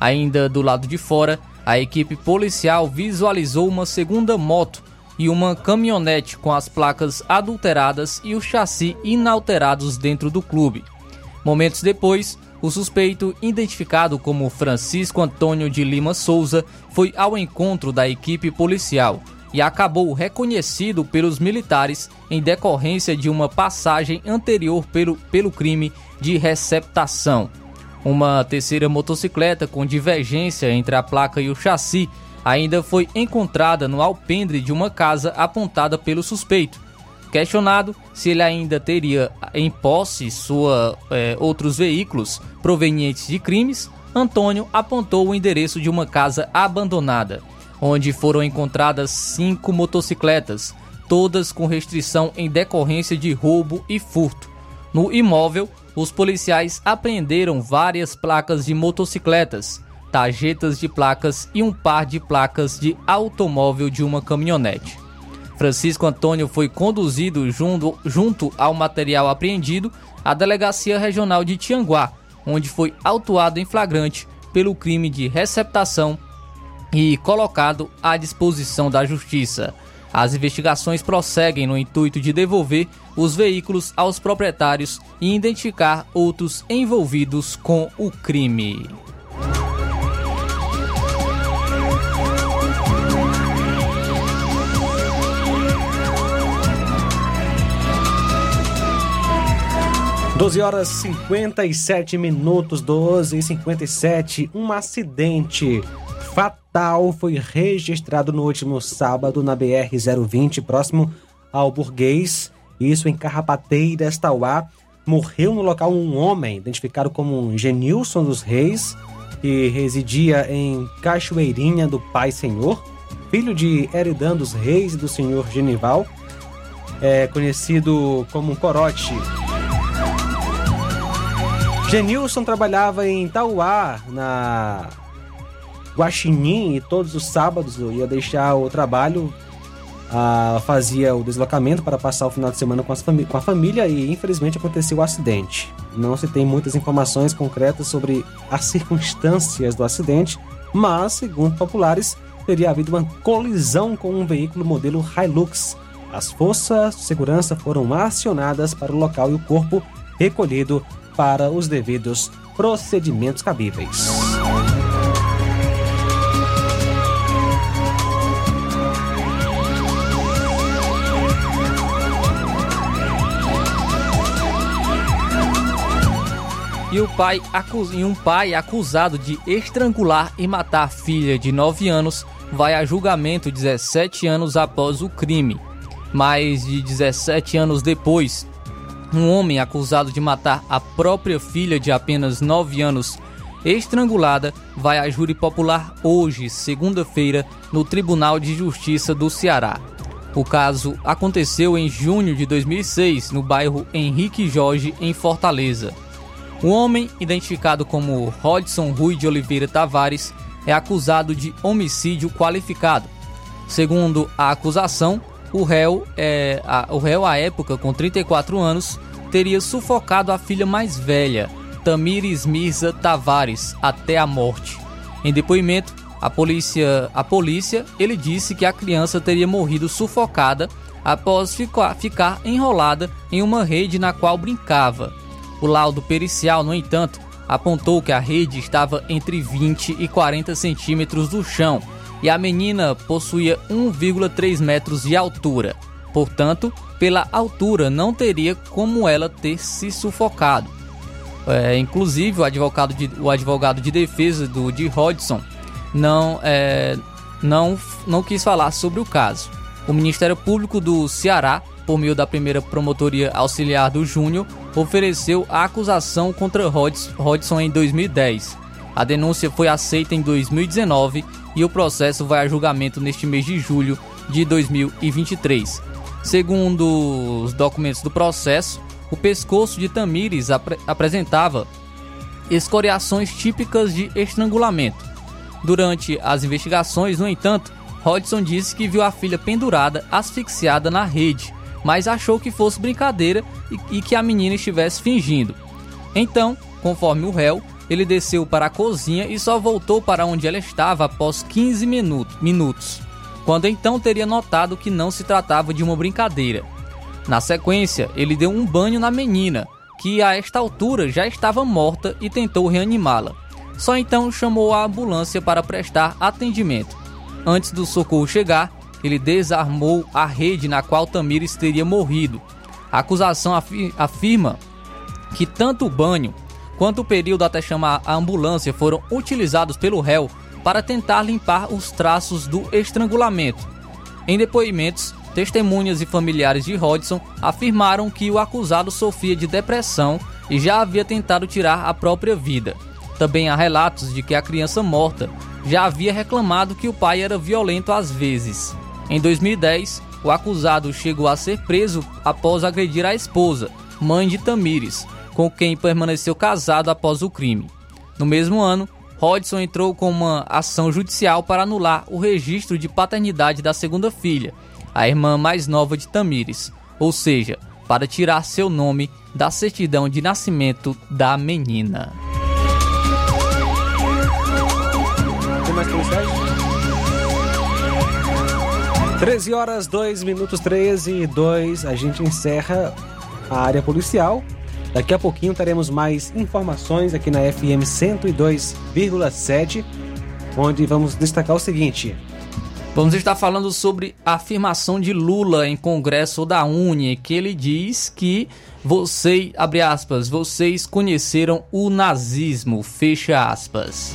Ainda do lado de fora, a equipe policial visualizou uma segunda moto e uma caminhonete com as placas adulteradas e o chassi inalterados dentro do clube. Momentos depois, o suspeito, identificado como Francisco Antônio de Lima Souza, foi ao encontro da equipe policial e acabou reconhecido pelos militares em decorrência de uma passagem anterior pelo, pelo crime de receptação. Uma terceira motocicleta com divergência entre a placa e o chassi ainda foi encontrada no alpendre de uma casa apontada pelo suspeito. Questionado se ele ainda teria em posse sua é, outros veículos provenientes de crimes, Antônio apontou o endereço de uma casa abandonada, onde foram encontradas cinco motocicletas, todas com restrição em decorrência de roubo e furto. No imóvel, os policiais apreenderam várias placas de motocicletas, tarjetas de placas e um par de placas de automóvel de uma caminhonete. Francisco Antônio foi conduzido junto, junto ao material apreendido à Delegacia Regional de Tianguá, onde foi autuado em flagrante pelo crime de receptação e colocado à disposição da Justiça. As investigações prosseguem no intuito de devolver os veículos aos proprietários e identificar outros envolvidos com o crime. 12 horas 57 minutos, 12 e 57. Um acidente fatal foi registrado no último sábado na BR-020, próximo ao Burguês. Isso em Carrapateiras, Tauá. Morreu no local um homem, identificado como Genilson dos Reis, que residia em Cachoeirinha do Pai Senhor, filho de Eridan dos Reis e do senhor Genival, é conhecido como Corote. Genilson trabalhava em Tauá, na Guaxinim, e todos os sábados eu ia deixar o trabalho, ah, fazia o deslocamento para passar o final de semana com, com a família e infelizmente aconteceu o acidente. Não se tem muitas informações concretas sobre as circunstâncias do acidente, mas, segundo populares, teria havido uma colisão com um veículo modelo Hilux. As forças de segurança foram acionadas para o local e o corpo recolhido para os devidos procedimentos cabíveis. E, o pai e um pai acusado de estrangular e matar filha de 9 anos vai a julgamento 17 anos após o crime. Mais de 17 anos depois, um homem acusado de matar a própria filha de apenas 9 anos estrangulada vai a júri popular hoje, segunda-feira, no Tribunal de Justiça do Ceará. O caso aconteceu em junho de 2006, no bairro Henrique Jorge, em Fortaleza. O homem, identificado como Rodson Rui de Oliveira Tavares, é acusado de homicídio qualificado. Segundo a acusação, o réu, é, a, o réu à época, com 34 anos, teria sufocado a filha mais velha, Tamires Mirza Tavares até a morte. Em depoimento, a polícia, a polícia, ele disse que a criança teria morrido sufocada após ficar, ficar enrolada em uma rede na qual brincava. O laudo pericial, no entanto, apontou que a rede estava entre 20 e 40 centímetros do chão e a menina possuía 1,3 metros de altura. Portanto, pela altura não teria como ela ter se sufocado. É, inclusive, o advogado, de, o advogado de defesa do de Hodgson não, é, não, não quis falar sobre o caso. O Ministério Público do Ceará, por meio da primeira promotoria auxiliar do Júnior, ofereceu a acusação contra Hodgson em 2010. A denúncia foi aceita em 2019 e o processo vai a julgamento neste mês de julho de 2023. Segundo os documentos do processo, o pescoço de Tamires ap apresentava escoriações típicas de estrangulamento. Durante as investigações, no entanto, Hodgson disse que viu a filha pendurada, asfixiada na rede, mas achou que fosse brincadeira e, e que a menina estivesse fingindo. Então, conforme o réu, ele desceu para a cozinha e só voltou para onde ela estava após 15 minutos, quando então teria notado que não se tratava de uma brincadeira. Na sequência, ele deu um banho na menina, que a esta altura já estava morta e tentou reanimá-la. Só então chamou a ambulância para prestar atendimento. Antes do socorro chegar, ele desarmou a rede na qual Tamires teria morrido. A acusação afirma que tanto o banho quanto o período até chamar a ambulância foram utilizados pelo réu para tentar limpar os traços do estrangulamento. Em depoimentos, Testemunhas e familiares de Rodson afirmaram que o acusado sofria de depressão e já havia tentado tirar a própria vida. Também há relatos de que a criança morta já havia reclamado que o pai era violento às vezes. Em 2010, o acusado chegou a ser preso após agredir a esposa, mãe de Tamires, com quem permaneceu casado após o crime. No mesmo ano, Rodson entrou com uma ação judicial para anular o registro de paternidade da segunda filha a irmã mais nova de Tamires, ou seja, para tirar seu nome da certidão de nascimento da menina. Tem mais? 13 horas, 2 minutos 13 e 2. A gente encerra a área policial. Daqui a pouquinho teremos mais informações aqui na FM 102,7, onde vamos destacar o seguinte: Vamos estar falando sobre a afirmação de Lula em congresso da Uni, que ele diz que você, abre aspas, vocês conheceram o nazismo, fecha aspas.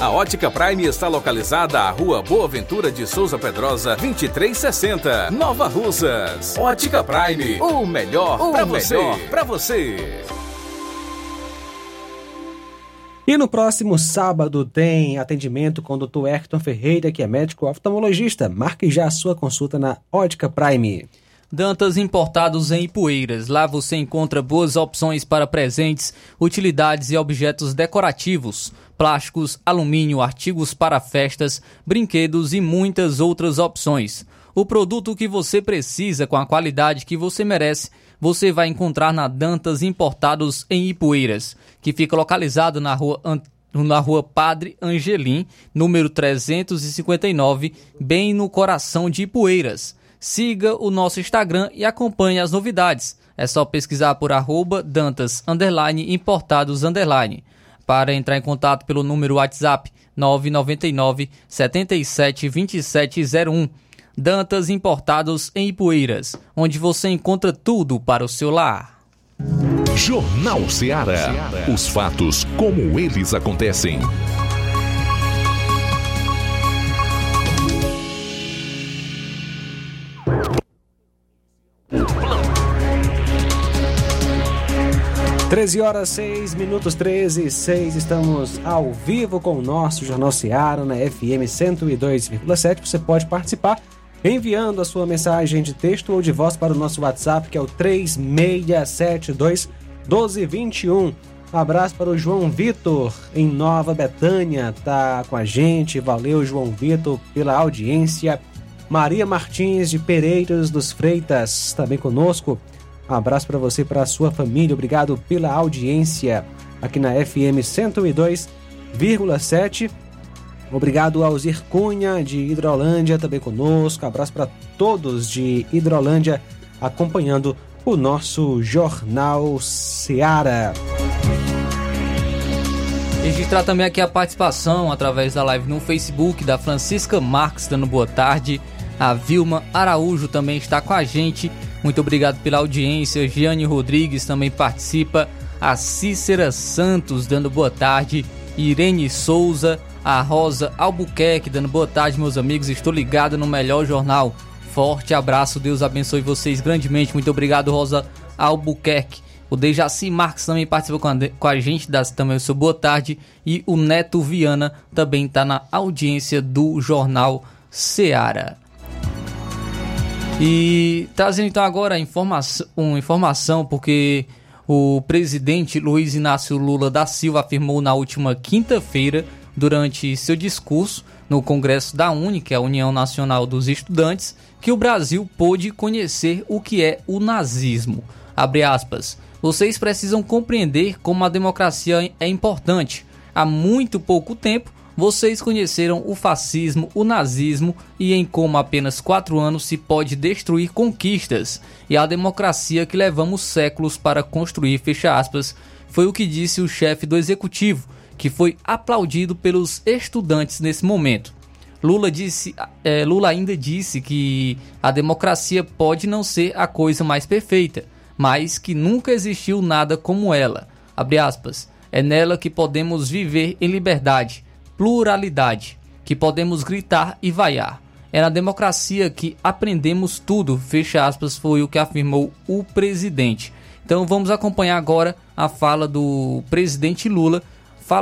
A Ótica Prime está localizada à Rua Boa Ventura de Souza Pedrosa, 2360, Nova Russas. Ótica Prime, o melhor para você. Para você. E no próximo sábado tem atendimento com o Dr. Hector Ferreira, que é médico oftalmologista. Marque já a sua consulta na Ótica Prime. Dantas Importados em Ipueiras. Lá você encontra boas opções para presentes, utilidades e objetos decorativos, plásticos, alumínio, artigos para festas, brinquedos e muitas outras opções. O produto que você precisa com a qualidade que você merece, você vai encontrar na Dantas Importados em Ipueiras, que fica localizado na rua na rua Padre Angelim, número 359, bem no coração de Ipueiras siga o nosso Instagram e acompanhe as novidades. É só pesquisar por arroba Dantas underline, Importados underline. Para entrar em contato pelo número WhatsApp 999 77 2701. Dantas Importados em Ipueiras, onde você encontra tudo para o seu lar. Jornal Ceará. Os fatos como eles acontecem. Treze horas, seis minutos, 13 e 6. Estamos ao vivo com o nosso Jornal Seara na FM 102,7. Você pode participar enviando a sua mensagem de texto ou de voz para o nosso WhatsApp, que é o 3672 1221. Um abraço para o João Vitor, em Nova Betânia, tá com a gente. Valeu, João Vitor, pela audiência. Maria Martins de Pereiros dos Freitas, também conosco. Um abraço para você e para a sua família. Obrigado pela audiência aqui na FM 102,7. Obrigado ao Zircunha de Hidrolândia também conosco. Um abraço para todos de Hidrolândia acompanhando o nosso Jornal Seara. Registrar também aqui a participação através da live no Facebook da Francisca Marques, dando boa tarde. A Vilma Araújo também está com a gente. Muito obrigado pela audiência. Giane Rodrigues também participa. A Cícera Santos dando boa tarde. Irene Souza. A Rosa Albuquerque dando boa tarde, meus amigos. Estou ligado no melhor jornal. Forte abraço. Deus abençoe vocês grandemente. Muito obrigado, Rosa Albuquerque. O Dejaci Marques também participa com a, com a gente, dá também o seu boa tarde. E o Neto Viana também está na audiência do Jornal Seara. E trazendo então agora uma informação, porque o presidente Luiz Inácio Lula da Silva afirmou na última quinta-feira, durante seu discurso, no Congresso da UNE, que é a União Nacional dos Estudantes, que o Brasil pôde conhecer o que é o nazismo. Abre aspas. Vocês precisam compreender como a democracia é importante. Há muito pouco tempo, vocês conheceram o fascismo, o nazismo e em como apenas quatro anos se pode destruir conquistas. E a democracia que levamos séculos para construir, fecha aspas, foi o que disse o chefe do executivo, que foi aplaudido pelos estudantes nesse momento. Lula, disse, é, Lula ainda disse que a democracia pode não ser a coisa mais perfeita, mas que nunca existiu nada como ela. Aspas, é nela que podemos viver em liberdade, pluralidade, que podemos gritar e vaiar. É na democracia que aprendemos tudo, fecha aspas, foi o que afirmou o presidente. Então vamos acompanhar agora a fala do presidente Lula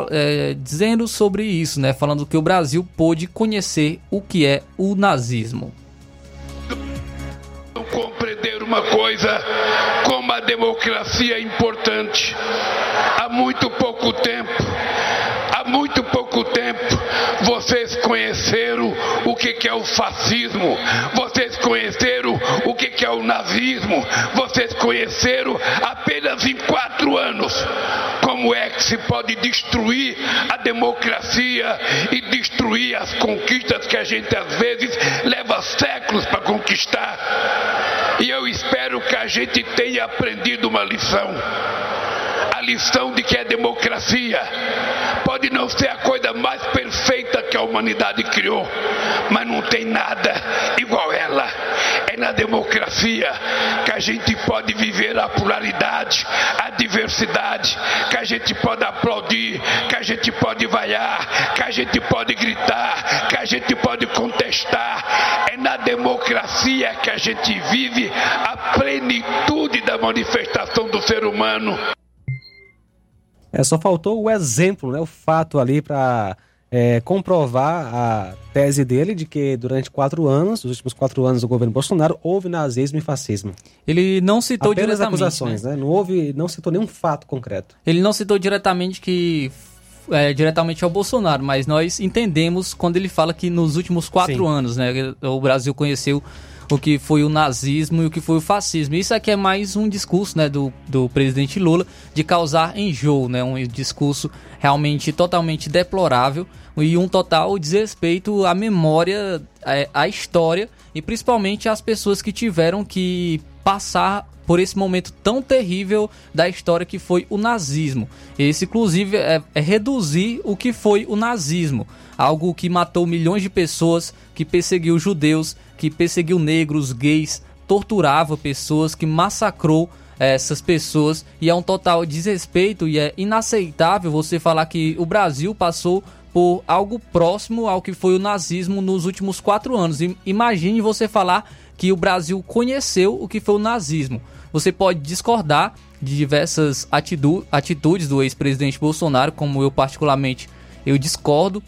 é, dizendo sobre isso, né? Falando que o Brasil pôde conhecer o que é o nazismo. Compreender uma coisa como a democracia é importante. Há muito pouco tempo, há muito pouco tempo, vocês conheceram que, que é o fascismo, vocês conheceram o que, que é o nazismo, vocês conheceram apenas em quatro anos como é que se pode destruir a democracia e destruir as conquistas que a gente às vezes leva séculos para conquistar. E eu espero que a gente tenha aprendido uma lição. A lição de que a democracia pode não ser a coisa mais perfeita que a humanidade criou, mas não tem nada igual ela. É na democracia que a gente pode viver a pluralidade, a diversidade, que a gente pode aplaudir, que a gente pode vaiar, que a gente pode gritar, que a gente pode contestar. É na democracia que a gente vive a plenitude da manifestação do ser humano. É, só faltou o exemplo, né, o fato ali para é, comprovar a tese dele de que durante quatro anos, os últimos quatro anos do governo Bolsonaro, houve nazismo e fascismo. Ele não citou Apenas diretamente. acusações, né? né? Não houve, não citou nenhum fato concreto. Ele não citou diretamente que é, diretamente ao Bolsonaro, mas nós entendemos quando ele fala que nos últimos quatro Sim. anos, né, o Brasil conheceu o que foi o nazismo e o que foi o fascismo. Isso aqui é mais um discurso né, do, do presidente Lula de causar enjoo, né, um discurso realmente totalmente deplorável e um total desrespeito à memória, à, à história e principalmente às pessoas que tiveram que passar por esse momento tão terrível da história que foi o nazismo. Esse, inclusive, é, é, reduzir o que foi o nazismo. Algo que matou milhões de pessoas, que perseguiu judeus, que perseguiu negros, gays, torturava pessoas, que massacrou eh, essas pessoas e é um total desrespeito e é inaceitável você falar que o Brasil passou por algo próximo ao que foi o nazismo nos últimos quatro anos. Imagine você falar que o Brasil conheceu o que foi o nazismo. Você pode discordar de diversas atitudes do ex-presidente Bolsonaro, como eu particularmente eu discordo,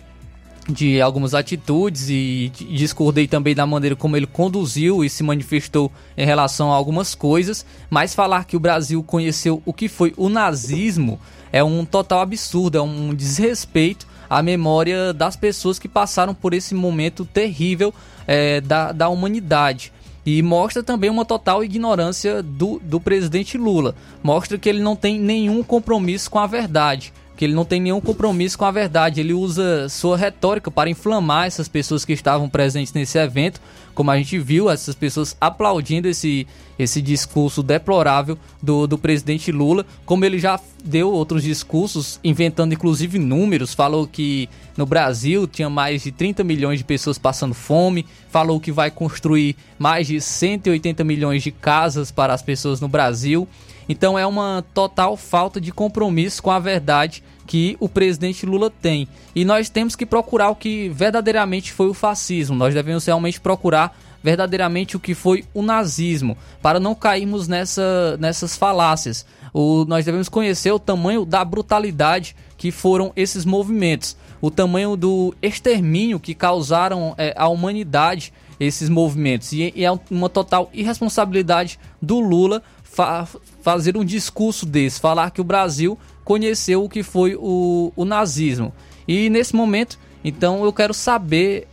de algumas atitudes e discordei também da maneira como ele conduziu e se manifestou em relação a algumas coisas, mas falar que o Brasil conheceu o que foi o nazismo é um total absurdo, é um desrespeito à memória das pessoas que passaram por esse momento terrível é, da, da humanidade. E mostra também uma total ignorância do, do presidente Lula. Mostra que ele não tem nenhum compromisso com a verdade que ele não tem nenhum compromisso com a verdade. Ele usa sua retórica para inflamar essas pessoas que estavam presentes nesse evento, como a gente viu, essas pessoas aplaudindo esse, esse discurso deplorável do, do presidente Lula, como ele já deu outros discursos, inventando inclusive números, falou que no Brasil tinha mais de 30 milhões de pessoas passando fome, falou que vai construir mais de 180 milhões de casas para as pessoas no Brasil. Então é uma total falta de compromisso com a verdade que o presidente Lula tem. E nós temos que procurar o que verdadeiramente foi o fascismo. Nós devemos realmente procurar verdadeiramente o que foi o nazismo, para não cairmos nessa, nessas falácias. O, nós devemos conhecer o tamanho da brutalidade que foram esses movimentos, o tamanho do extermínio que causaram é, à humanidade esses movimentos. E, e, é uma total irresponsabilidade do Lula fa fazer um discurso desse, falar que o Brasil conheceu o que foi o, o nazismo. E nesse momento Então eu quero saber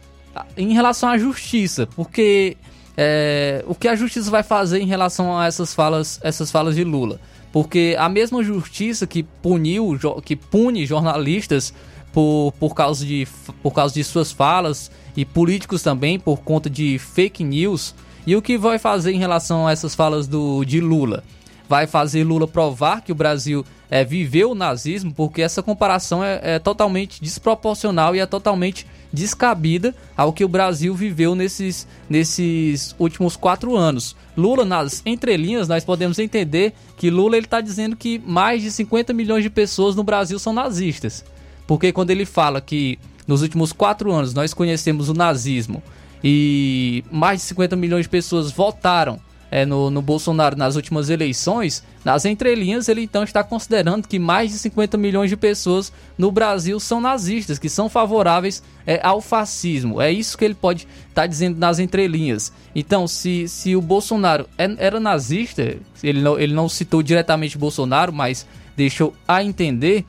em relação à justiça, porque é, o que a justiça vai fazer em relação a essas falas, essas falas de Lula? Porque a mesma justiça que puniu, que pune jornalistas por, por, causa de, por causa de suas falas e políticos também por conta de fake news. E o que vai fazer em relação a essas falas do, de Lula? Vai fazer Lula provar que o Brasil é, viveu o nazismo, porque essa comparação é, é totalmente desproporcional e é totalmente descabida ao que o Brasil viveu nesses, nesses últimos quatro anos. Lula, nas entrelinhas, nós podemos entender que Lula está dizendo que mais de 50 milhões de pessoas no Brasil são nazistas. Porque quando ele fala que nos últimos quatro anos nós conhecemos o nazismo e mais de 50 milhões de pessoas votaram é, no, no Bolsonaro nas últimas eleições, nas entrelinhas ele então está considerando que mais de 50 milhões de pessoas no Brasil são nazistas, que são favoráveis é, ao fascismo. É isso que ele pode estar tá dizendo nas entrelinhas. Então, se, se o Bolsonaro é, era nazista, ele não, ele não citou diretamente Bolsonaro, mas deixou a entender,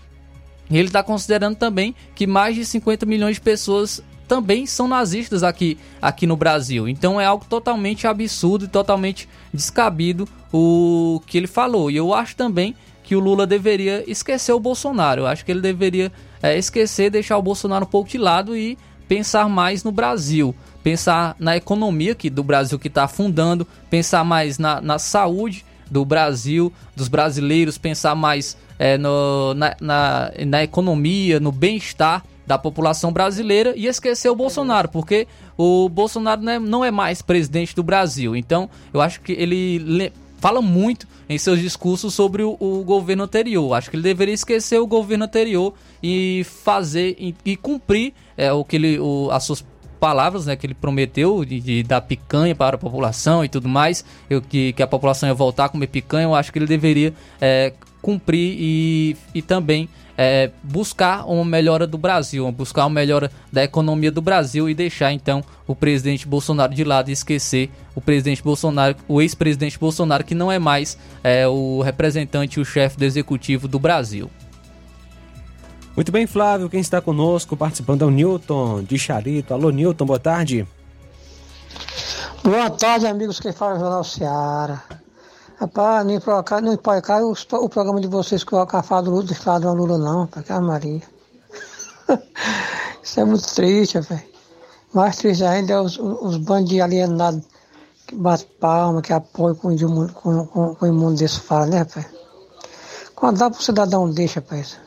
ele está considerando também que mais de 50 milhões de pessoas também são nazistas aqui, aqui no Brasil. Então é algo totalmente absurdo e totalmente descabido o que ele falou. E eu acho também que o Lula deveria esquecer o Bolsonaro. Eu acho que ele deveria é, esquecer, deixar o Bolsonaro um pouco de lado e pensar mais no Brasil. Pensar na economia que, do Brasil que está afundando, pensar mais na, na saúde do Brasil, dos brasileiros, pensar mais é, no, na, na, na economia, no bem-estar da população brasileira e esquecer o Bolsonaro, porque o Bolsonaro não é, não é mais presidente do Brasil. Então, eu acho que ele fala muito em seus discursos sobre o, o, governo anterior. Acho que ele deveria esquecer o governo anterior e fazer e, e cumprir é, o que ele, o, as suas palavras né, que ele prometeu de, de, dar picanha para a população e tudo mais, eu, que, que a população ia voltar a comer picanha, eu acho que ele deveria é, cumprir e, e também é, buscar uma melhora do Brasil, buscar uma melhora da economia do Brasil e deixar então o presidente Bolsonaro de lado e esquecer o presidente Bolsonaro, o ex-presidente Bolsonaro, que não é mais é, o representante, o chefe do executivo do Brasil. Muito bem, Flávio, quem está conosco participando é o Newton de Charito. Alô, Newton, boa tarde. Boa tarde, amigos que falam Jornal Seara. Rapaz, não pode não cair o, o programa de vocês a fala do Lula, do ladrão Lula não, rapaz, que é Maria. *laughs* Isso é muito triste, velho. Mais triste ainda é os, os bandos de alienados que batem palma, que apoiam com, com, com, com o imundo desse fala, né, rapaz? Quando dá pro cidadão deixa, rapaz.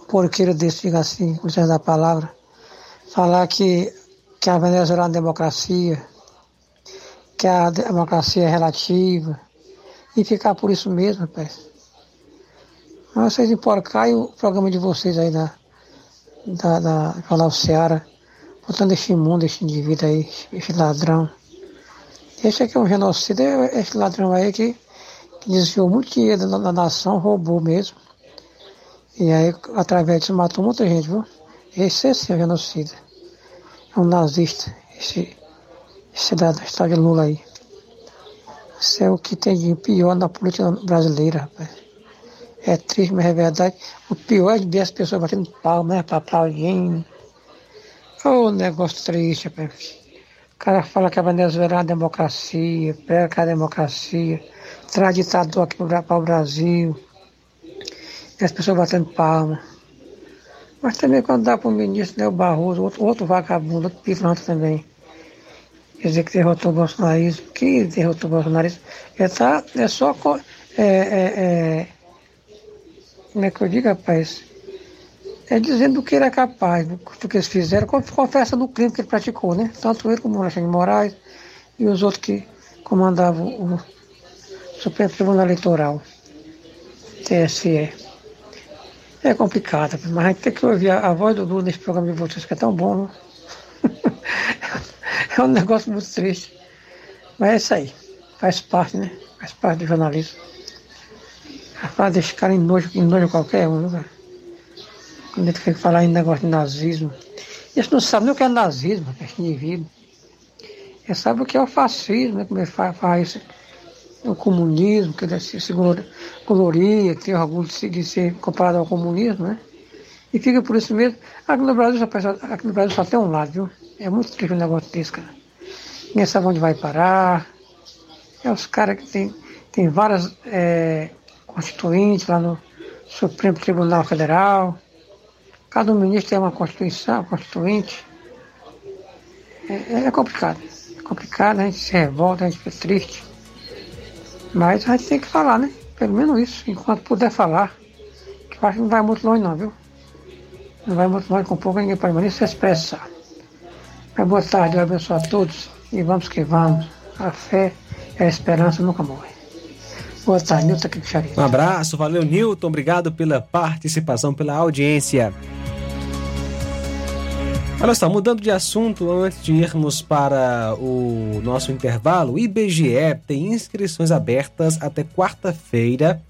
Um porqueiro desse, diga assim, com licença da palavra, falar que, que a Venezuela é uma democracia, que a democracia é relativa, e ficar por isso mesmo, rapaz. Mas vocês emporcarem o programa de vocês aí da, da, da Jornal Seara, botando esse mundo, esse indivíduo aí, esse ladrão. Esse aqui é um genocida, é esse ladrão aí que, que desviou muito dinheiro da, da nação, roubou mesmo. E aí, através disso, matou muita gente, viu? Esse é sim, é um genocida. É um nazista, esse, esse da, da história de Lula aí. Isso é o que tem de pior na política brasileira, rapaz. É triste, mas é verdade. O pior é ver as pessoas batendo palma, né, para aplaudindo. Oh, negócio triste, rapaz. O cara fala que a Venezuela é uma democracia, pega a democracia, traz ditador aqui para o Brasil. E as pessoas batendo palma. Mas também quando dá para o ministro, né, o Barroso, outro, outro vagabundo, outro pilantra também quer dizer que derrotou o bolsonarismo, que derrotou o bolsonarismo, é, tá, é só. É, é, é, como é que eu digo, rapaz? É dizendo que ele é capaz, do que eles fizeram, confessa do crime que ele praticou, né? Tanto ele como o Alexandre Moraes e os outros que comandavam o Supremo Tribunal Eleitoral, TSE. É complicado, mas a gente tem que ouvir a, a voz do Lula nesse programa de vocês, que é tão bom, não? *laughs* É um negócio muito triste. Mas é isso aí. Faz parte, né? Faz parte do jornalismo. Faz deixar cara em nojo, em nojo qualquer um, né? Quando ele fica falar em negócio de nazismo. Eles não sabem nem o que é nazismo, esse indivíduo. Eles sabem o que é o fascismo, né? Como ele faz, faz isso. O comunismo, que ele se gloria, que tem orgulho de ser comparado ao comunismo, né? E fica por isso mesmo. Aqui no Brasil, aqui no Brasil só tem um lado, viu? É muito triste um negócio desse, cara. Ninguém sabe onde vai parar. É os caras que tem, tem várias é, constituintes lá no Supremo Tribunal Federal. Cada um ministro tem uma constituição, constituinte. É, é complicado. É complicado, a gente se revolta, a gente fica triste. Mas a gente tem que falar, né? Pelo menos isso, enquanto puder falar. Que eu acho que não vai muito longe não, viu? Não vai muito longe com pouco, ninguém pode mais se expressar. Mas boa tarde, abençoe a todos e vamos que vamos. A fé e a esperança nunca morrem. Boa tarde, Nilton Charito. Um abraço, valeu Nilton, obrigado pela participação, pela audiência. Olha só, mudando de assunto, antes de irmos para o nosso intervalo, o IBGE tem inscrições abertas até quarta-feira,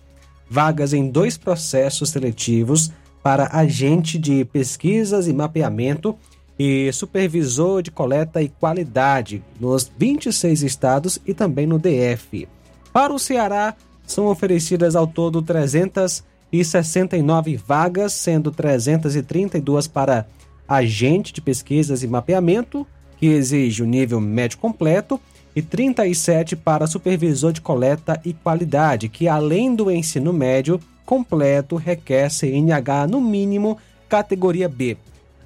vagas em dois processos seletivos para agente de pesquisas e mapeamento e supervisor de coleta e qualidade nos 26 estados e também no DF. Para o Ceará, são oferecidas ao todo 369 vagas, sendo 332 para agente de pesquisas e mapeamento, que exige o nível médio completo, e 37 para supervisor de coleta e qualidade, que além do ensino médio completo requer CNH no mínimo categoria B.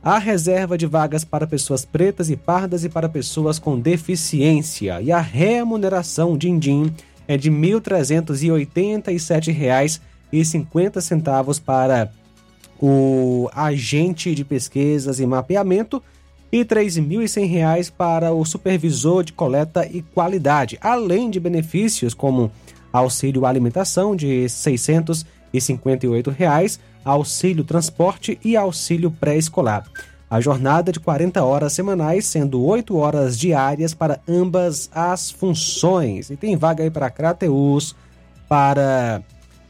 Há reserva de vagas para pessoas pretas e pardas e para pessoas com deficiência. E a remuneração din-din é de R$ 1.387,50 para o agente de pesquisas e mapeamento e R$ 3.100 para o supervisor de coleta e qualidade, além de benefícios como auxílio alimentação de 658 reais, auxílio transporte e auxílio pré-escolar. A jornada de 40 horas semanais, sendo 8 horas diárias para ambas as funções. E tem vaga aí para Crateus, para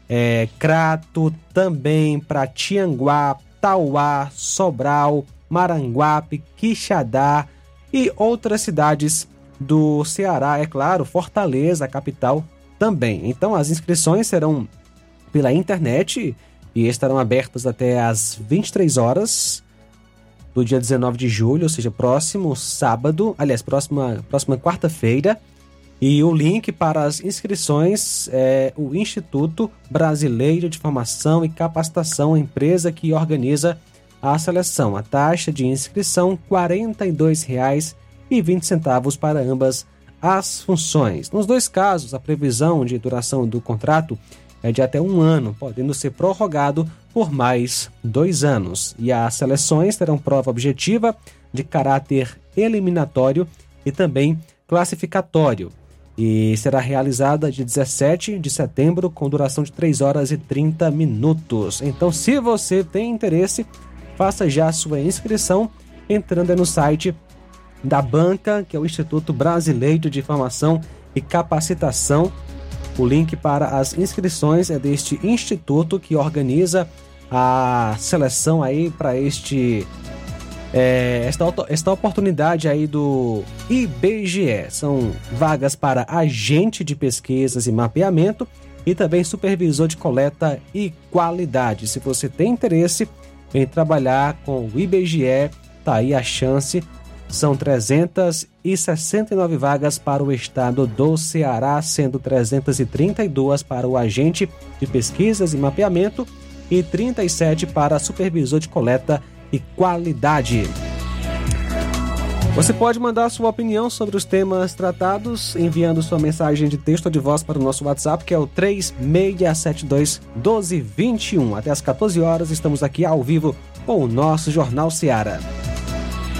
é, Crato, também para Tianguá, Tauá, Sobral, Maranguape, Quixadá e outras cidades do Ceará, é claro, Fortaleza, capital também. Então as inscrições serão pela internet e estarão abertas até às 23 horas do dia 19 de julho, ou seja, próximo sábado, aliás, próxima, próxima quarta-feira. E o link para as inscrições é o Instituto Brasileiro de Formação e Capacitação, empresa que organiza a seleção. A taxa de inscrição R$ 42,20 para ambas as funções. Nos dois casos, a previsão de duração do contrato é de até um ano, podendo ser prorrogado por mais dois anos. E as seleções terão prova objetiva de caráter eliminatório e também classificatório e será realizada de 17 de setembro com duração de 3 horas e 30 minutos. Então, se você tem interesse, faça já a sua inscrição entrando no site da banca, que é o Instituto Brasileiro de Formação e Capacitação. O link para as inscrições é deste instituto que organiza a seleção aí para este é, esta, esta oportunidade aí do IBGE. São vagas para agente de pesquisas e mapeamento e também supervisor de coleta e qualidade. Se você tem interesse em trabalhar com o IBGE, tá aí a chance. São 369 vagas para o estado do Ceará, sendo 332 para o agente de pesquisas e mapeamento e 37 para supervisor de coleta e qualidade. Você pode mandar sua opinião sobre os temas tratados enviando sua mensagem de texto ou de voz para o nosso WhatsApp, que é o 3672 1221. Até às 14 horas estamos aqui ao vivo com o nosso Jornal Seara.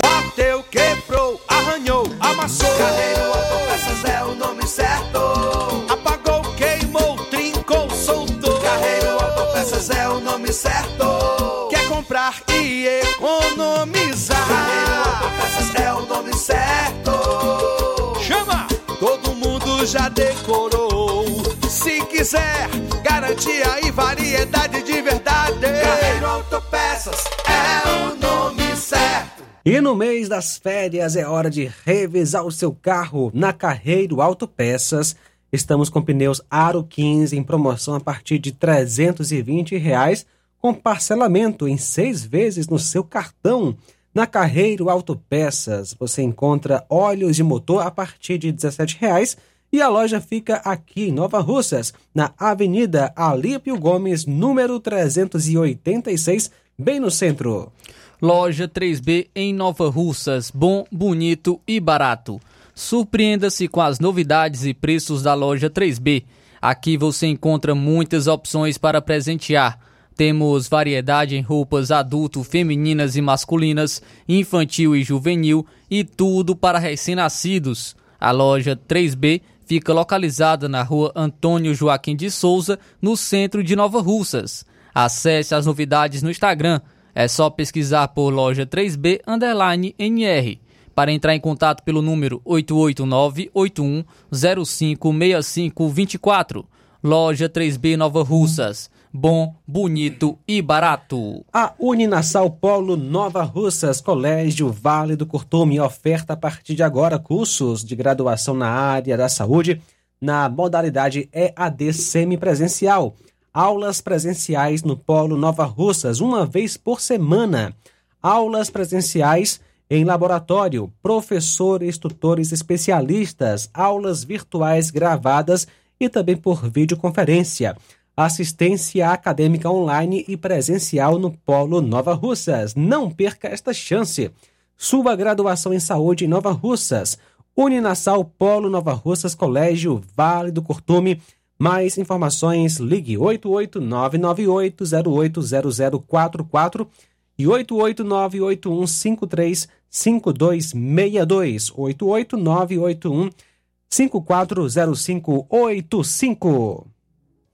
Bateu, quebrou, arranhou, amassou. Carreiro Autopeças é o nome certo. Apagou, queimou, trincou, soltou. Carreiro Autopeças é o nome certo. Quer comprar e economizar. Carreiro Autopeças é o nome certo. Chama! Todo mundo já decorou. Se quiser, garantia e variedade de verdade. Carreiro Autopeças é o nome certo. E no mês das férias é hora de revisar o seu carro na Carreiro Autopeças. Estamos com pneus Aro 15 em promoção a partir de 320 reais, com parcelamento em seis vezes no seu cartão. Na Carreiro Autopeças você encontra óleos de motor a partir de 17 reais e a loja fica aqui em Nova Russas, na Avenida Alípio Gomes, número 386, bem no centro. Loja 3B em Nova Russas, bom, bonito e barato. Surpreenda-se com as novidades e preços da loja 3B. Aqui você encontra muitas opções para presentear. Temos variedade em roupas adulto, femininas e masculinas, infantil e juvenil e tudo para recém-nascidos. A loja 3B fica localizada na rua Antônio Joaquim de Souza, no centro de Nova Russas. Acesse as novidades no Instagram. É só pesquisar por loja 3B underline NR. Para entrar em contato pelo número 889-8105-6524. Loja 3B Nova Russas. Bom, bonito e barato. A Uninasal Polo Nova Russas, Colégio Vale do Curtume, oferta a partir de agora cursos de graduação na área da saúde na modalidade EAD semipresencial. Aulas presenciais no Polo Nova Russas, uma vez por semana. Aulas presenciais em laboratório, professores, tutores especialistas, aulas virtuais gravadas e também por videoconferência assistência acadêmica online e presencial no Polo Nova Russas. Não perca esta chance. Sua graduação em saúde em Nova Russas. Uninasal Polo Nova Russas Colégio Vale do Curtume. Mais informações, ligue 88998080044 e 88981535262. 88981540585.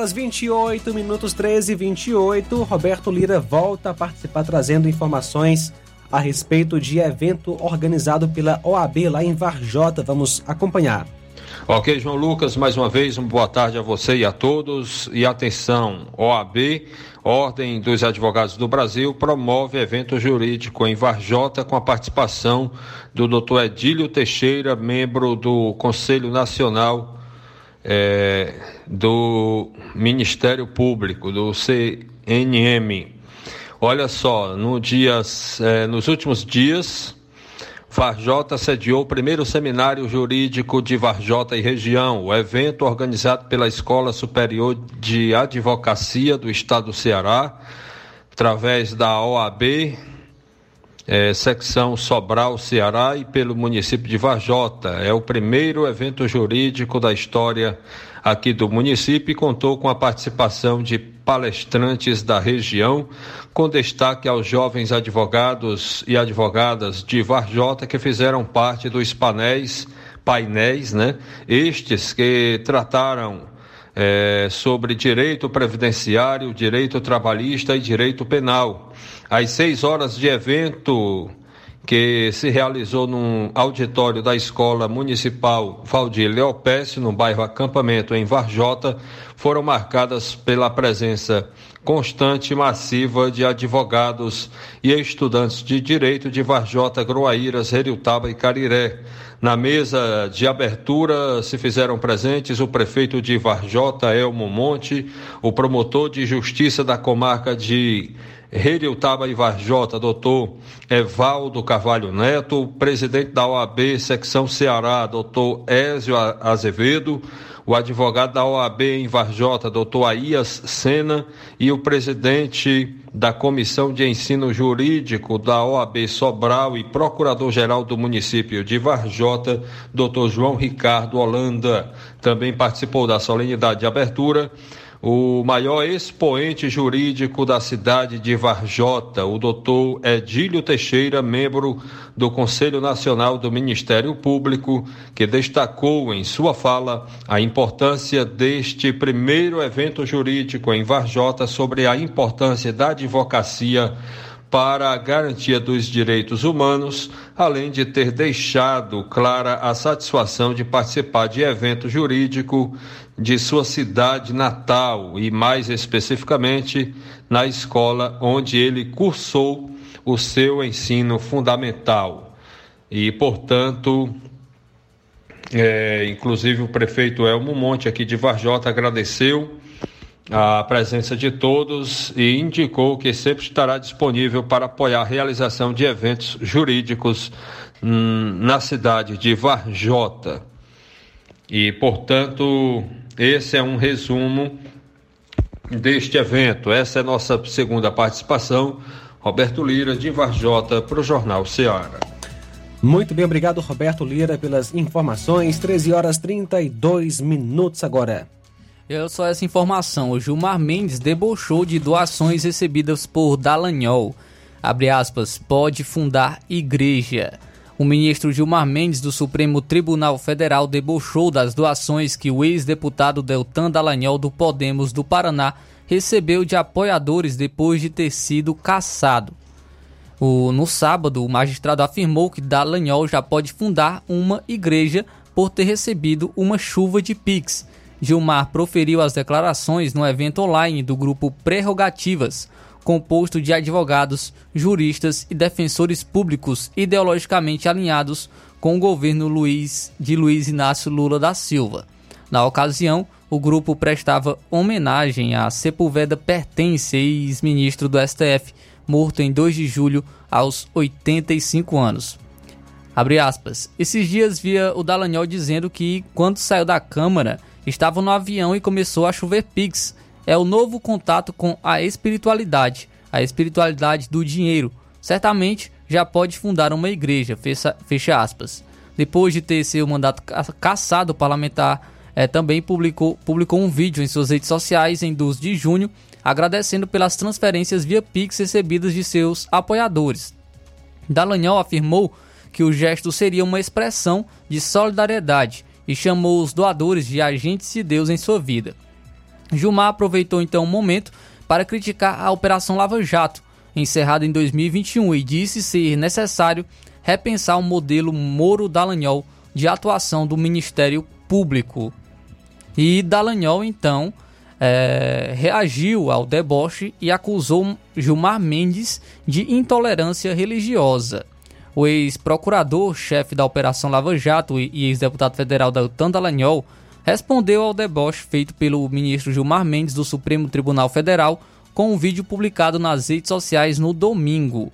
Horas 28 minutos 13 e 28. Roberto Lira volta a participar trazendo informações a respeito de evento organizado pela OAB lá em Varjota. Vamos acompanhar. Ok, João Lucas, mais uma vez, uma boa tarde a você e a todos. E atenção, OAB, Ordem dos Advogados do Brasil, promove evento jurídico em Varjota com a participação do Dr. Edílio Teixeira, membro do Conselho Nacional é, do Ministério Público, do CNM. Olha só, no dias, é, nos últimos dias, Varjota sediou o primeiro seminário jurídico de Varjota e região. O evento, organizado pela Escola Superior de Advocacia do Estado do Ceará, através da OAB, é, secção Sobral, Ceará, e pelo município de Varjota. É o primeiro evento jurídico da história aqui do município e contou com a participação de palestrantes da região, com destaque aos jovens advogados e advogadas de Varjota que fizeram parte dos painéis, painéis, né? Estes que trataram é, sobre direito previdenciário, direito trabalhista e direito penal. Às seis horas de evento que se realizou num auditório da Escola Municipal Valdir Leopécio, no bairro Acampamento, em Varjota, foram marcadas pela presença constante e massiva de advogados e estudantes de direito de Varjota, Groaíras, Heriutaba e Cariré. Na mesa de abertura se fizeram presentes o prefeito de Varjota, Elmo Monte, o promotor de justiça da comarca de Heriutaba e Varjota, doutor Evaldo Carvalho Neto, presidente da OAB Secção Ceará, doutor Ézio Azevedo, o advogado da OAB em Varjota, doutor Aías Sena, e o presidente da Comissão de Ensino Jurídico da OAB Sobral e procurador-geral do município de Varjota, doutor João Ricardo Holanda. Também participou da solenidade de abertura o maior expoente jurídico da cidade de Varjota, o doutor Edílio Teixeira, membro do Conselho Nacional do Ministério Público, que destacou em sua fala a importância deste primeiro evento jurídico em Varjota sobre a importância da advocacia para a garantia dos direitos humanos, além de ter deixado clara a satisfação de participar de evento jurídico de sua cidade natal e, mais especificamente, na escola onde ele cursou o seu ensino fundamental. E, portanto, é, inclusive o prefeito Elmo Monte, aqui de Varjota, agradeceu a presença de todos e indicou que sempre estará disponível para apoiar a realização de eventos jurídicos hum, na cidade de Varjota. E, portanto, esse é um resumo deste evento. Essa é nossa segunda participação. Roberto Lira, de Varjota, para o Jornal Ceará. Muito bem, obrigado, Roberto Lira, pelas informações. 13 horas 32 minutos agora. Eu só essa informação. O Gilmar Mendes debochou de doações recebidas por Dallagnol. Abre aspas, pode fundar igreja. O ministro Gilmar Mendes do Supremo Tribunal Federal debochou das doações que o ex-deputado Deltan Dallagnol do Podemos do Paraná recebeu de apoiadores depois de ter sido cassado. O, no sábado, o magistrado afirmou que Dallagnol já pode fundar uma igreja por ter recebido uma chuva de Pix. Gilmar proferiu as declarações no evento online do grupo Prerrogativas, composto de advogados, juristas e defensores públicos ideologicamente alinhados com o governo Luiz, de Luiz Inácio Lula da Silva. Na ocasião, o grupo prestava homenagem a Sepulveda Pertence, ex-ministro do STF, morto em 2 de julho aos 85 anos. Abre aspas. Esses dias via o Dallagnol dizendo que, quando saiu da Câmara, estava no avião e começou a chover pigs é o novo contato com a espiritualidade, a espiritualidade do dinheiro. Certamente já pode fundar uma igreja, fecha, fecha aspas. Depois de ter seu mandato cassado, o parlamentar é, também publicou, publicou um vídeo em suas redes sociais em 12 de junho, agradecendo pelas transferências via Pix recebidas de seus apoiadores. Dallagnol afirmou que o gesto seria uma expressão de solidariedade e chamou os doadores de agentes de Deus em sua vida. Gilmar aproveitou então o momento para criticar a Operação Lava Jato, encerrada em 2021, e disse ser necessário repensar o modelo Moro Dallagnol de atuação do Ministério Público. E Dallagnol, então, é, reagiu ao deboche e acusou Gilmar Mendes de intolerância religiosa. O ex-procurador-chefe da Operação Lava Jato e ex-deputado federal Deltan Dallagnol respondeu ao deboche feito pelo ministro Gilmar Mendes do Supremo Tribunal Federal com um vídeo publicado nas redes sociais no domingo.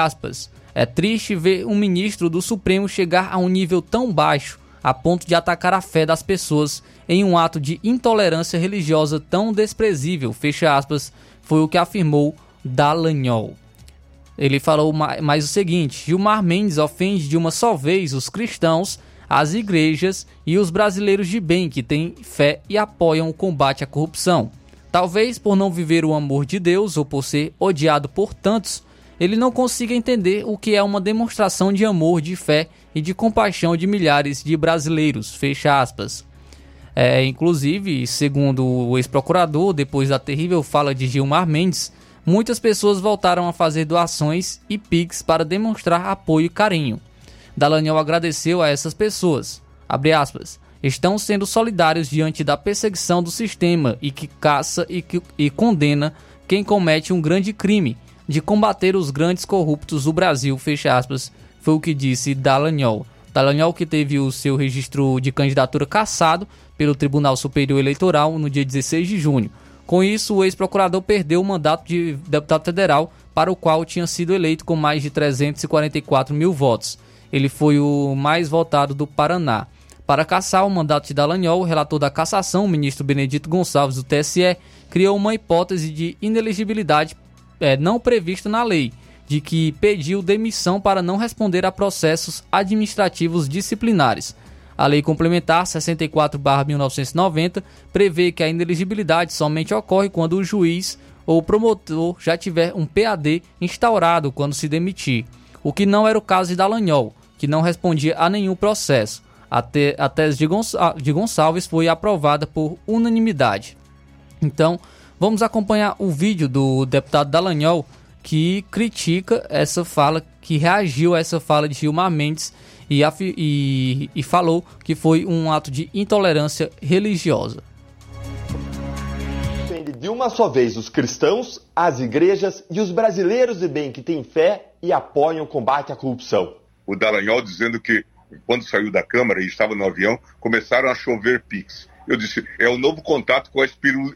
Aspas, é triste ver um ministro do Supremo chegar a um nível tão baixo a ponto de atacar a fé das pessoas em um ato de intolerância religiosa tão desprezível, fecha aspas, foi o que afirmou Dallagnol. Ele falou mais o seguinte: Gilmar Mendes ofende de uma só vez os cristãos, as igrejas e os brasileiros de bem que têm fé e apoiam o combate à corrupção. Talvez por não viver o amor de Deus ou por ser odiado por tantos, ele não consiga entender o que é uma demonstração de amor, de fé e de compaixão de milhares de brasileiros. Fecha aspas. É, inclusive, segundo o ex-procurador, depois da terrível fala de Gilmar Mendes, muitas pessoas voltaram a fazer doações e pics para demonstrar apoio e carinho. Dallagnol agradeceu a essas pessoas. Aspas, estão sendo solidários diante da perseguição do sistema e que caça e, que, e condena quem comete um grande crime de combater os grandes corruptos do Brasil, fecha aspas, foi o que disse Dallagnol. Dallagnol que teve o seu registro de candidatura cassado pelo Tribunal Superior Eleitoral no dia 16 de junho. Com isso, o ex-procurador perdeu o mandato de deputado federal, para o qual tinha sido eleito com mais de 344 mil votos. Ele foi o mais votado do Paraná. Para caçar o mandato de Dallagnol, o relator da cassação, o ministro Benedito Gonçalves do TSE, criou uma hipótese de inelegibilidade é, não prevista na lei, de que pediu demissão para não responder a processos administrativos disciplinares. A Lei Complementar 64/1990 prevê que a ineligibilidade somente ocorre quando o juiz ou promotor já tiver um PAD instaurado quando se demitir, o que não era o caso de Dallagnol, que não respondia a nenhum processo. A, a tese de, Gonçal de Gonçalves foi aprovada por unanimidade. Então, vamos acompanhar o vídeo do deputado Dallagnol que critica essa fala, que reagiu a essa fala de Gilmar Mendes e, e, e falou que foi um ato de intolerância religiosa. De uma só vez os cristãos, as igrejas e os brasileiros de bem que têm fé e apoiam o combate à corrupção. O Dallagnol dizendo que quando saiu da Câmara e estava no avião, começaram a chover pix. Eu disse, é o novo contato com a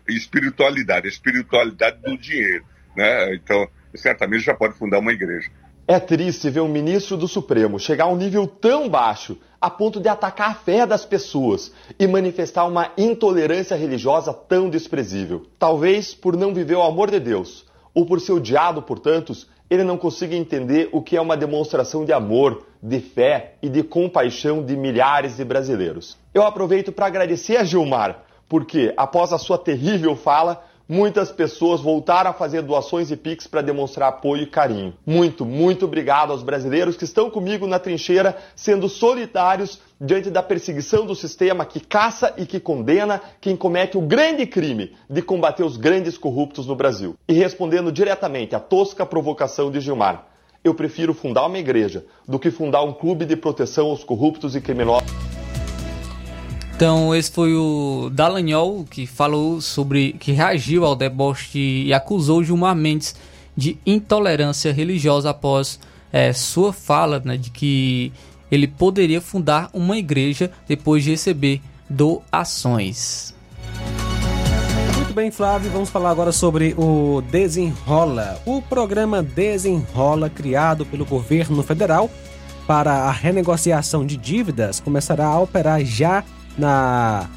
espiritualidade, a espiritualidade do dinheiro. Né? Então, certamente já pode fundar uma igreja. É triste ver um ministro do Supremo chegar a um nível tão baixo a ponto de atacar a fé das pessoas e manifestar uma intolerância religiosa tão desprezível. Talvez por não viver o amor de Deus ou por ser odiado por tantos, ele não consiga entender o que é uma demonstração de amor, de fé e de compaixão de milhares de brasileiros. Eu aproveito para agradecer a Gilmar, porque após a sua terrível fala, muitas pessoas voltaram a fazer doações e Pix para demonstrar apoio e carinho. Muito, muito obrigado aos brasileiros que estão comigo na trincheira, sendo solitários diante da perseguição do sistema que caça e que condena quem comete o grande crime de combater os grandes corruptos no Brasil. E respondendo diretamente à tosca provocação de Gilmar, eu prefiro fundar uma igreja do que fundar um clube de proteção aos corruptos e criminosos. Então, esse foi o Dallagnol que falou sobre. que reagiu ao deboche e acusou Gilmar Mendes de intolerância religiosa após é, sua fala né, de que ele poderia fundar uma igreja depois de receber doações. Muito bem, Flávio, vamos falar agora sobre o Desenrola. O programa Desenrola, criado pelo governo federal para a renegociação de dívidas, começará a operar já na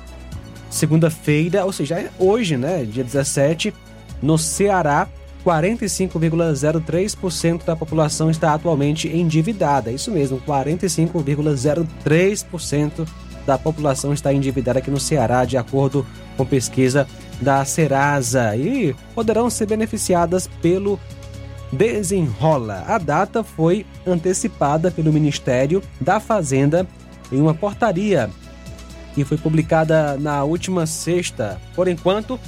segunda-feira, ou seja, hoje, né, dia 17, no Ceará, 45,03% da população está atualmente endividada. Isso mesmo, 45,03% da população está endividada aqui no Ceará, de acordo com pesquisa da Serasa, e poderão ser beneficiadas pelo Desenrola. A data foi antecipada pelo Ministério da Fazenda em uma portaria e foi publicada na última sexta. Por enquanto,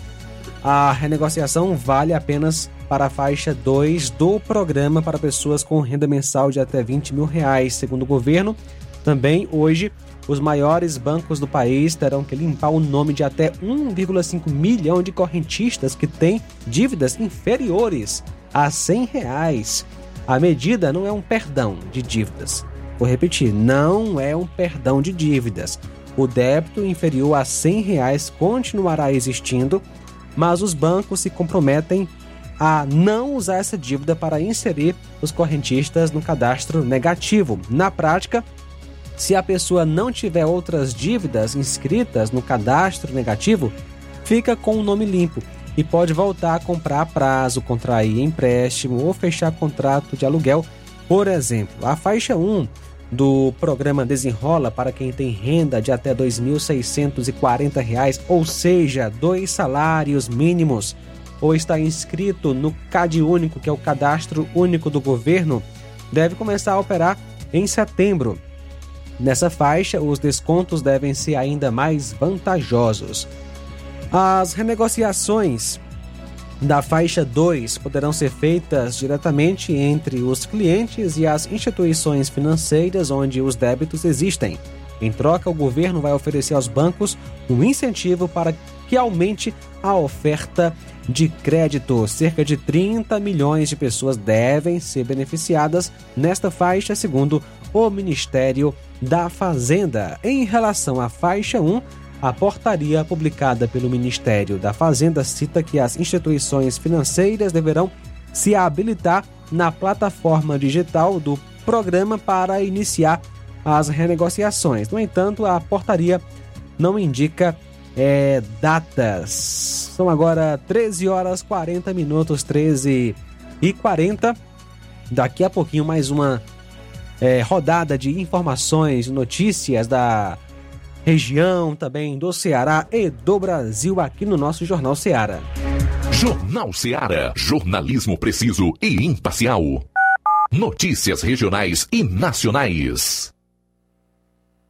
a renegociação vale apenas para a faixa 2 do programa para pessoas com renda mensal de até 20 mil reais, segundo o governo. Também hoje, os maiores bancos do país terão que limpar o nome de até 1,5 milhão de correntistas que têm dívidas inferiores a 100 reais. A medida não é um perdão de dívidas. Vou repetir, não é um perdão de dívidas. O débito inferior a 100 reais continuará existindo, mas os bancos se comprometem a não usar essa dívida para inserir os correntistas no cadastro negativo. Na prática, se a pessoa não tiver outras dívidas inscritas no cadastro negativo, fica com o nome limpo e pode voltar a comprar a prazo, contrair empréstimo ou fechar contrato de aluguel. Por exemplo, a faixa 1 do programa Desenrola para quem tem renda de até R$ 2.640, ou seja, dois salários mínimos, ou está inscrito no CAD Único, que é o Cadastro Único do Governo, deve começar a operar em setembro. Nessa faixa, os descontos devem ser ainda mais vantajosos. As renegociações da faixa 2 poderão ser feitas diretamente entre os clientes e as instituições financeiras onde os débitos existem. Em troca, o governo vai oferecer aos bancos um incentivo para que aumente a oferta de crédito. Cerca de 30 milhões de pessoas devem ser beneficiadas nesta faixa, segundo o Ministério da Fazenda. Em relação à faixa 1, a portaria publicada pelo Ministério da Fazenda cita que as instituições financeiras deverão se habilitar na plataforma digital do programa para iniciar as renegociações. No entanto, a portaria não indica é, datas. São agora 13 horas 40 minutos, 13 e 40. Daqui a pouquinho mais uma é, rodada de informações, notícias da região, também do Ceará e do Brasil aqui no nosso Jornal Ceará. Jornal Ceará, jornalismo preciso e imparcial. Notícias regionais e nacionais.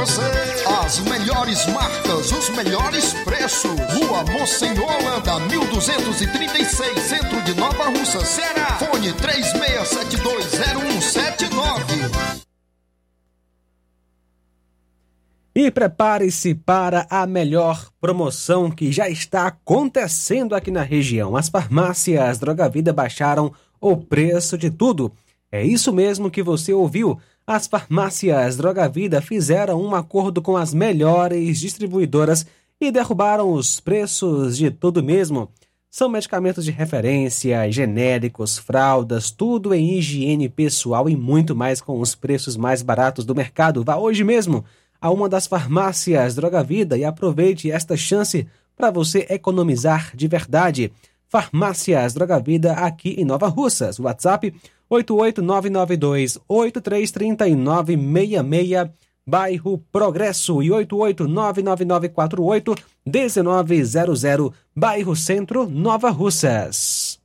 você. As melhores marcas, os melhores preços. Rua Monsenhor Holanda, 1236, centro de Nova Russa, Ceará. Fone 36720179. E prepare-se para a melhor promoção que já está acontecendo aqui na região. As farmácias Droga Vida baixaram o preço de tudo. É isso mesmo que você ouviu. As farmácias Droga Vida fizeram um acordo com as melhores distribuidoras e derrubaram os preços de tudo mesmo. São medicamentos de referência, genéricos, fraldas, tudo em higiene pessoal e muito mais com os preços mais baratos do mercado. Vá hoje mesmo a uma das farmácias Droga Vida e aproveite esta chance para você economizar de verdade. Farmácias Droga Vida aqui em Nova Russas. WhatsApp 88992833966, bairro Progresso e 88999481900, bairro Centro, Nova Russas.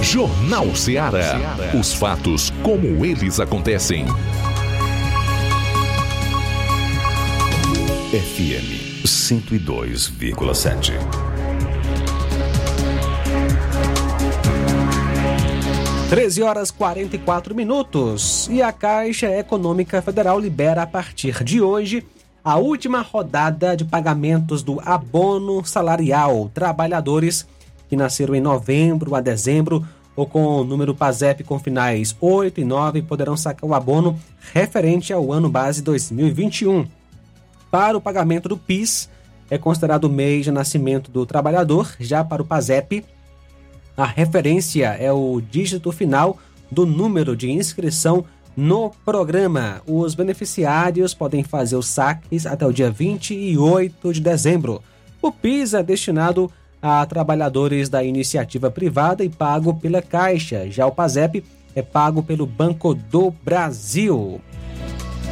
Jornal Ceará. Os fatos como eles acontecem. FM 102,7. 13 horas 44 minutos. E a Caixa Econômica Federal libera a partir de hoje a última rodada de pagamentos do abono salarial. Trabalhadores que nasceram em novembro a dezembro ou com o número PASEP com finais 8 e 9 poderão sacar o abono referente ao ano base 2021. Para o pagamento do PIS, é considerado o mês de nascimento do trabalhador, já para o PASEP, a referência é o dígito final do número de inscrição no programa. Os beneficiários podem fazer os saques até o dia 28 de dezembro. O PIS é destinado a trabalhadores da iniciativa privada e pago pela Caixa. Já o PASEP é pago pelo Banco do Brasil.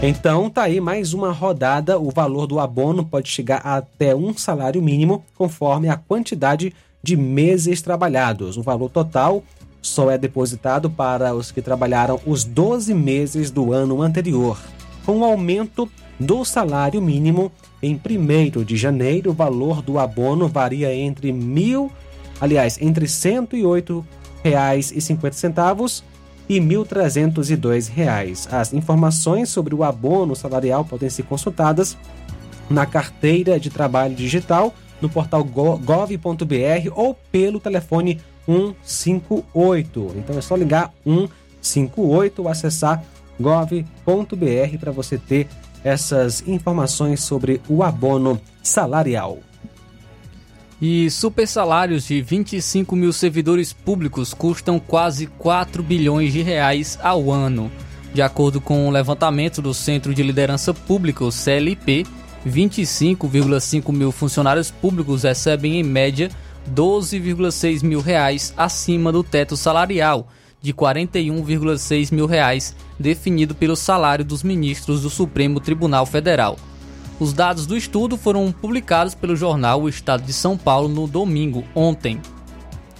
Então, tá aí mais uma rodada. O valor do abono pode chegar até um salário mínimo, conforme a quantidade de de meses trabalhados. O valor total só é depositado para os que trabalharam os 12 meses do ano anterior. Com o aumento do salário mínimo, em 1 de janeiro, o valor do abono varia entre mil, aliás, entre R$ 108,50 e R$ 1.302. As informações sobre o abono salarial podem ser consultadas na carteira de trabalho digital no portal gov.br ou pelo telefone 158. Então é só ligar 158 ou acessar gov.br para você ter essas informações sobre o abono salarial. E super salários de 25 mil servidores públicos custam quase 4 bilhões de reais ao ano. De acordo com o levantamento do Centro de Liderança Pública, o CLP, 25,5 mil funcionários públicos recebem em média 12,6 mil reais acima do teto salarial de 41,6 mil reais definido pelo salário dos ministros do Supremo Tribunal Federal. Os dados do estudo foram publicados pelo jornal O Estado de São Paulo no domingo, ontem.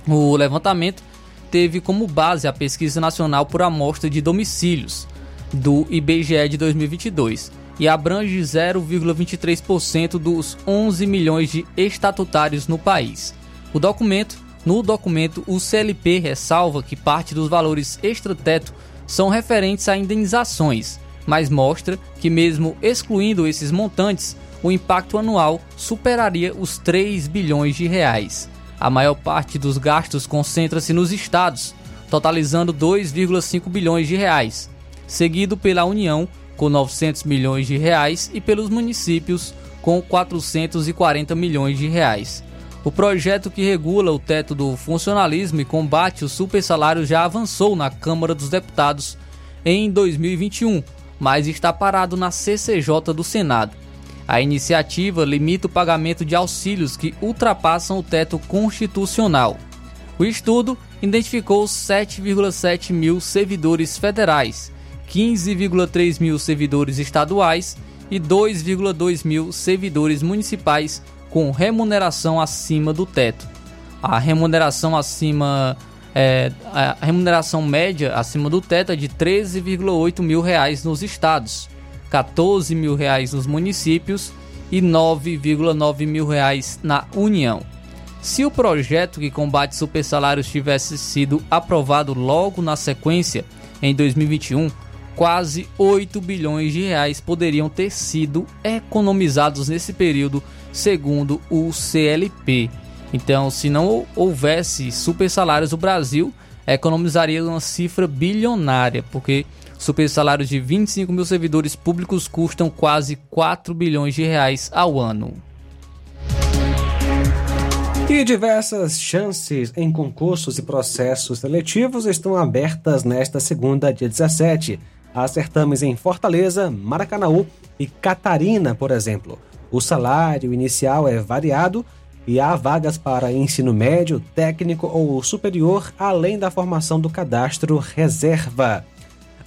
O levantamento teve como base a Pesquisa Nacional por Amostra de Domicílios, do IBGE de 2022 e abrange 0,23% dos 11 milhões de estatutários no país. O documento, no documento, o CLP ressalva que parte dos valores extrateto são referentes a indenizações, mas mostra que mesmo excluindo esses montantes, o impacto anual superaria os 3 bilhões de reais. A maior parte dos gastos concentra-se nos estados, totalizando 2,5 bilhões de reais, seguido pela União com 900 milhões de reais e pelos municípios com 440 milhões de reais. O projeto que regula o teto do funcionalismo e combate os supersalários já avançou na Câmara dos Deputados em 2021, mas está parado na CCJ do Senado. A iniciativa limita o pagamento de auxílios que ultrapassam o teto constitucional. O estudo identificou 7,7 mil servidores federais 15,3 mil servidores estaduais e 2,2 mil servidores municipais com remuneração acima do teto. A remuneração acima é, a remuneração média acima do teto é de 13,8 mil reais nos estados, 14 mil reais nos municípios e 9,9 mil reais na União. Se o projeto que combate supersalários tivesse sido aprovado logo na sequência, em 2021, quase 8 bilhões de reais poderiam ter sido economizados nesse período, segundo o CLP. Então, se não houvesse super salários, o Brasil economizaria uma cifra bilionária, porque super salários de 25 mil servidores públicos custam quase 4 bilhões de reais ao ano. E diversas chances em concursos e processos seletivos estão abertas nesta segunda, dia 17. Há certames em Fortaleza, Maracanaú e Catarina, por exemplo. O salário inicial é variado e há vagas para ensino médio, técnico ou superior, além da formação do cadastro reserva.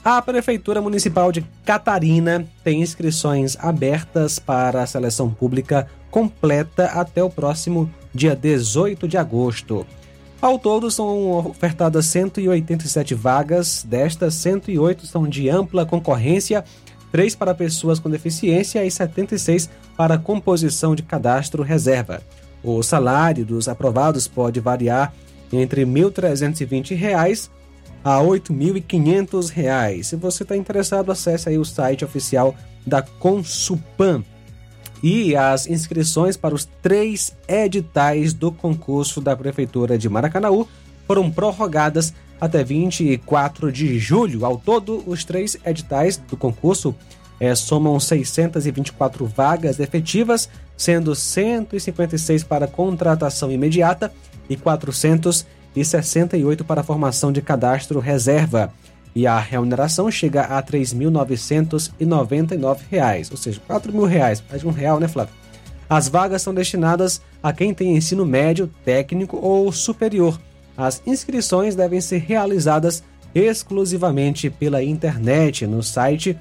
A Prefeitura Municipal de Catarina tem inscrições abertas para a seleção pública completa até o próximo dia 18 de agosto. Ao todo, são ofertadas 187 vagas, destas 108 são de ampla concorrência, 3 para pessoas com deficiência e 76 para composição de cadastro reserva. O salário dos aprovados pode variar entre R$ 1.320 a R$ 8.500. Se você está interessado, acesse aí o site oficial da Consupan. E as inscrições para os três editais do concurso da Prefeitura de Maracanaú foram prorrogadas até 24 de julho. Ao todo, os três editais do concurso é, somam 624 vagas efetivas, sendo 156 para contratação imediata e 400 e 68 para formação de cadastro reserva. E a remuneração chega a R$ 3.999, ou seja, R$ 4.000, mais de um real, né, Flávio? As vagas são destinadas a quem tem ensino médio, técnico ou superior. As inscrições devem ser realizadas exclusivamente pela internet no site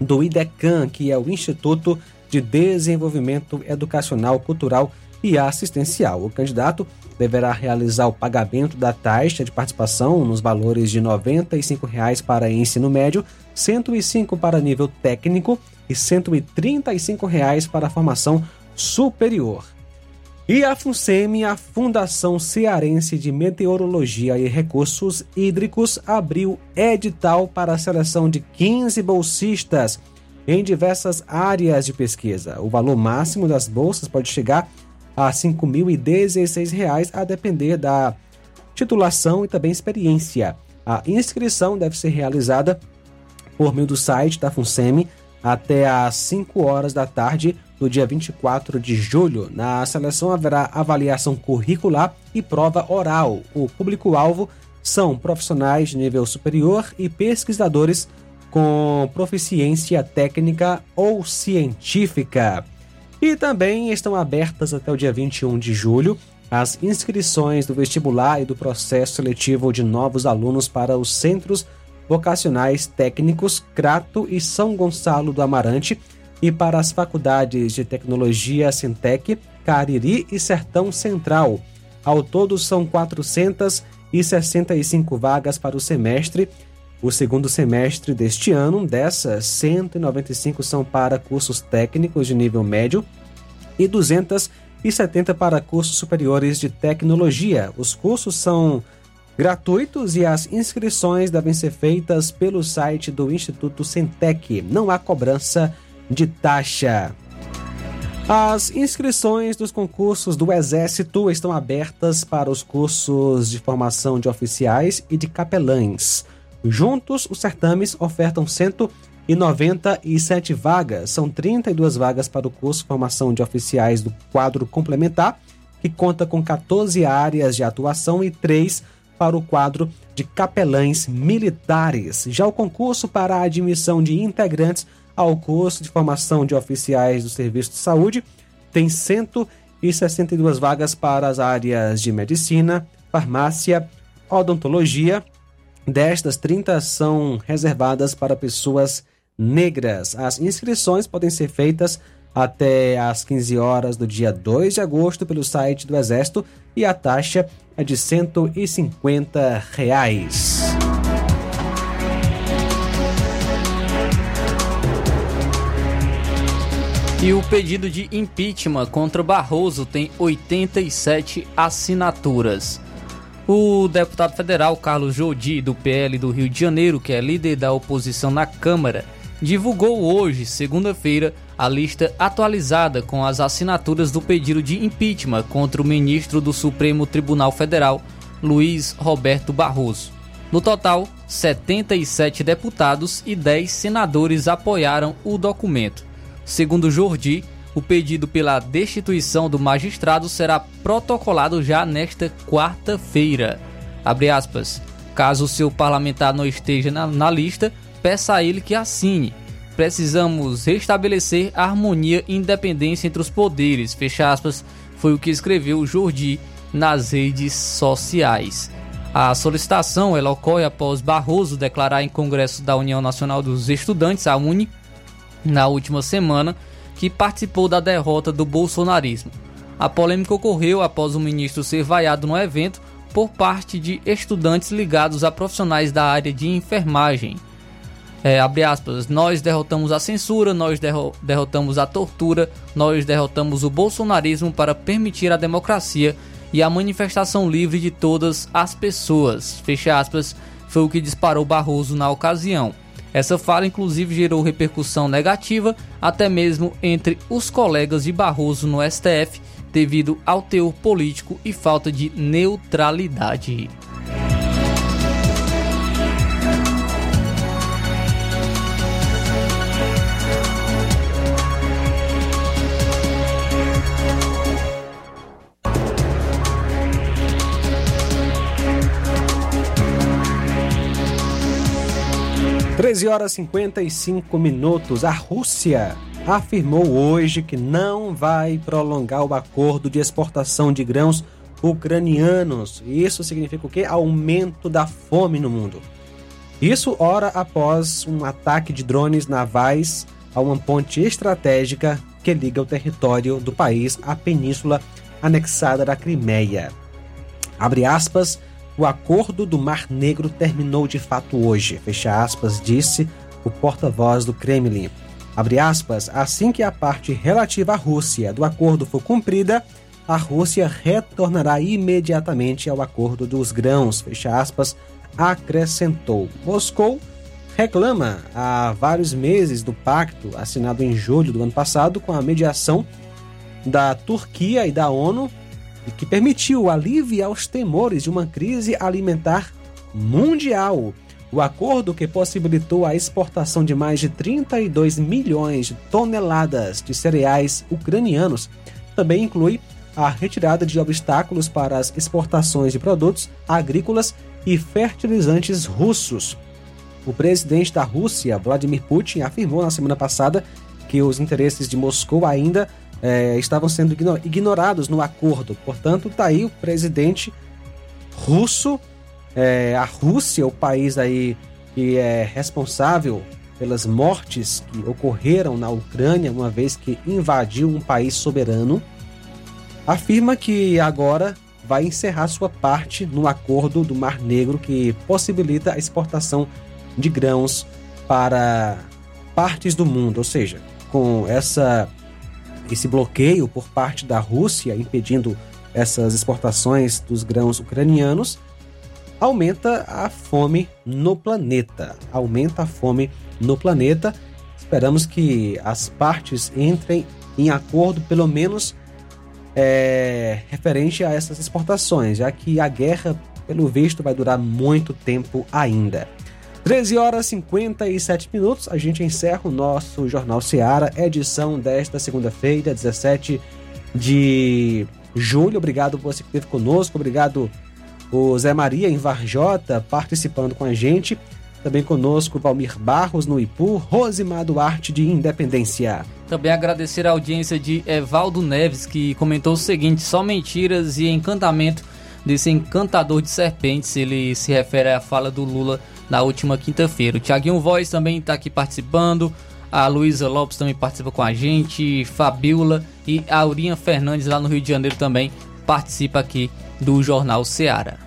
do IDECAN, que é o Instituto de Desenvolvimento Educacional, Cultural e Assistencial. O candidato deverá realizar o pagamento da taxa de participação nos valores de R$ 95,00 para ensino médio, R$ 105 para nível técnico e R$ 135,00 para formação superior. E a FUNSEMI, a Fundação Cearense de Meteorologia e Recursos Hídricos, abriu edital para a seleção de 15 bolsistas em diversas áreas de pesquisa. O valor máximo das bolsas pode chegar a R$ 5.016, a depender da titulação e também experiência. A inscrição deve ser realizada por meio do site da FUNSEMI até às 5 horas da tarde do dia 24 de julho. Na seleção haverá avaliação curricular e prova oral. O público-alvo são profissionais de nível superior e pesquisadores com proficiência técnica ou científica. E também estão abertas até o dia 21 de julho as inscrições do vestibular e do processo seletivo de novos alunos para os centros vocacionais técnicos Crato e São Gonçalo do Amarante e para as faculdades de tecnologia Sintec, Cariri e Sertão Central. Ao todo são 465 vagas para o semestre o segundo semestre deste ano. Dessas, 195 são para cursos técnicos de nível médio e 270 para cursos superiores de tecnologia. Os cursos são gratuitos e as inscrições devem ser feitas pelo site do Instituto Centec. Não há cobrança de taxa. As inscrições dos concursos do Exército estão abertas para os cursos de formação de oficiais e de capelães. Juntos, os certames ofertam 197 vagas. São 32 vagas para o curso Formação de Oficiais do quadro complementar, que conta com 14 áreas de atuação e 3 para o quadro de capelães militares. Já o concurso para a admissão de integrantes ao curso de formação de oficiais do Serviço de Saúde tem 162 vagas para as áreas de medicina, farmácia, odontologia, Destas, 30 são reservadas para pessoas negras. As inscrições podem ser feitas até às 15 horas do dia 2 de agosto pelo site do Exército e a taxa é de 150 reais. E o pedido de impeachment contra Barroso tem 87 assinaturas. O deputado federal Carlos Jodi, do PL do Rio de Janeiro, que é líder da oposição na Câmara, divulgou hoje, segunda-feira, a lista atualizada com as assinaturas do pedido de impeachment contra o ministro do Supremo Tribunal Federal, Luiz Roberto Barroso. No total, 77 deputados e 10 senadores apoiaram o documento. Segundo Jordi, o pedido pela destituição do magistrado será protocolado já nesta quarta-feira. Caso o seu parlamentar não esteja na, na lista, peça a ele que assine. Precisamos restabelecer a harmonia e independência entre os poderes. Fecha aspas, foi o que escreveu Jordi nas redes sociais. A solicitação ela ocorre após Barroso declarar em Congresso da União Nacional dos Estudantes, a UNE, na última semana, que participou da derrota do bolsonarismo. A polêmica ocorreu após o ministro ser vaiado no evento por parte de estudantes ligados a profissionais da área de enfermagem. É, abre aspas, nós derrotamos a censura, nós derrotamos a tortura, nós derrotamos o bolsonarismo para permitir a democracia e a manifestação livre de todas as pessoas. Fecha aspas, foi o que disparou Barroso na ocasião. Essa fala, inclusive, gerou repercussão negativa até mesmo entre os colegas de Barroso no STF, devido ao teor político e falta de neutralidade. 13 horas e 55 minutos. A Rússia afirmou hoje que não vai prolongar o acordo de exportação de grãos ucranianos. Isso significa o quê? Aumento da fome no mundo. Isso hora após um ataque de drones navais a uma ponte estratégica que liga o território do país à península anexada da Crimeia. Abre aspas, o acordo do Mar Negro terminou de fato hoje, fecha aspas, disse o porta-voz do Kremlin. Abre aspas, assim que a parte relativa à Rússia do acordo for cumprida, a Rússia retornará imediatamente ao acordo dos grãos, fecha aspas, acrescentou. Moscou reclama há vários meses do pacto assinado em julho do ano passado com a mediação da Turquia e da ONU e que permitiu aliviar os temores de uma crise alimentar mundial. O acordo que possibilitou a exportação de mais de 32 milhões de toneladas de cereais ucranianos também inclui a retirada de obstáculos para as exportações de produtos agrícolas e fertilizantes russos. O presidente da Rússia, Vladimir Putin, afirmou na semana passada que os interesses de Moscou ainda é, estavam sendo ignorados no acordo. Portanto, está aí o presidente russo, é, a Rússia, o país aí que é responsável pelas mortes que ocorreram na Ucrânia, uma vez que invadiu um país soberano, afirma que agora vai encerrar sua parte no acordo do Mar Negro que possibilita a exportação de grãos para partes do mundo, ou seja, com essa esse bloqueio por parte da Rússia impedindo essas exportações dos grãos ucranianos aumenta a fome no planeta. Aumenta a fome no planeta. Esperamos que as partes entrem em acordo, pelo menos é, referente a essas exportações, já que a guerra, pelo visto, vai durar muito tempo ainda. 13 horas e 57 minutos, a gente encerra o nosso Jornal Seara, edição desta segunda-feira, 17 de julho. Obrigado por você que esteve conosco, obrigado o Zé Maria em Varjota participando com a gente. Também conosco Valmir Barros no Ipu, Rosimar Duarte de Independência. Também agradecer a audiência de Evaldo Neves, que comentou o seguinte: só mentiras e encantamento desse encantador de serpentes. Ele se refere à fala do Lula na última quinta-feira. O Tiaguinho Voz também está aqui participando. A Luísa Lopes também participa com a gente. Fabiola e a Aurinha Fernandes lá no Rio de Janeiro também participa aqui do Jornal Seara.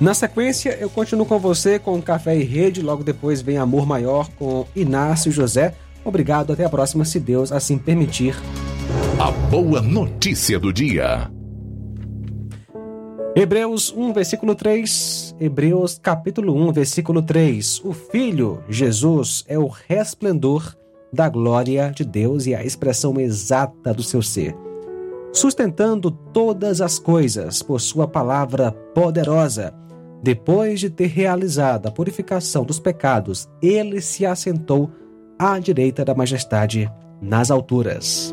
Na sequência, eu continuo com você com Café e Rede. Logo depois vem Amor Maior com Inácio José. Obrigado, até a próxima, se Deus assim permitir. A boa notícia do dia. Hebreus 1, versículo 3. Hebreus capítulo 1, versículo 3. O Filho, Jesus, é o resplendor da glória de Deus e a expressão exata do seu ser. sustentando todas as coisas por sua palavra poderosa. Depois de ter realizado a purificação dos pecados, ele se assentou à direita da majestade nas alturas.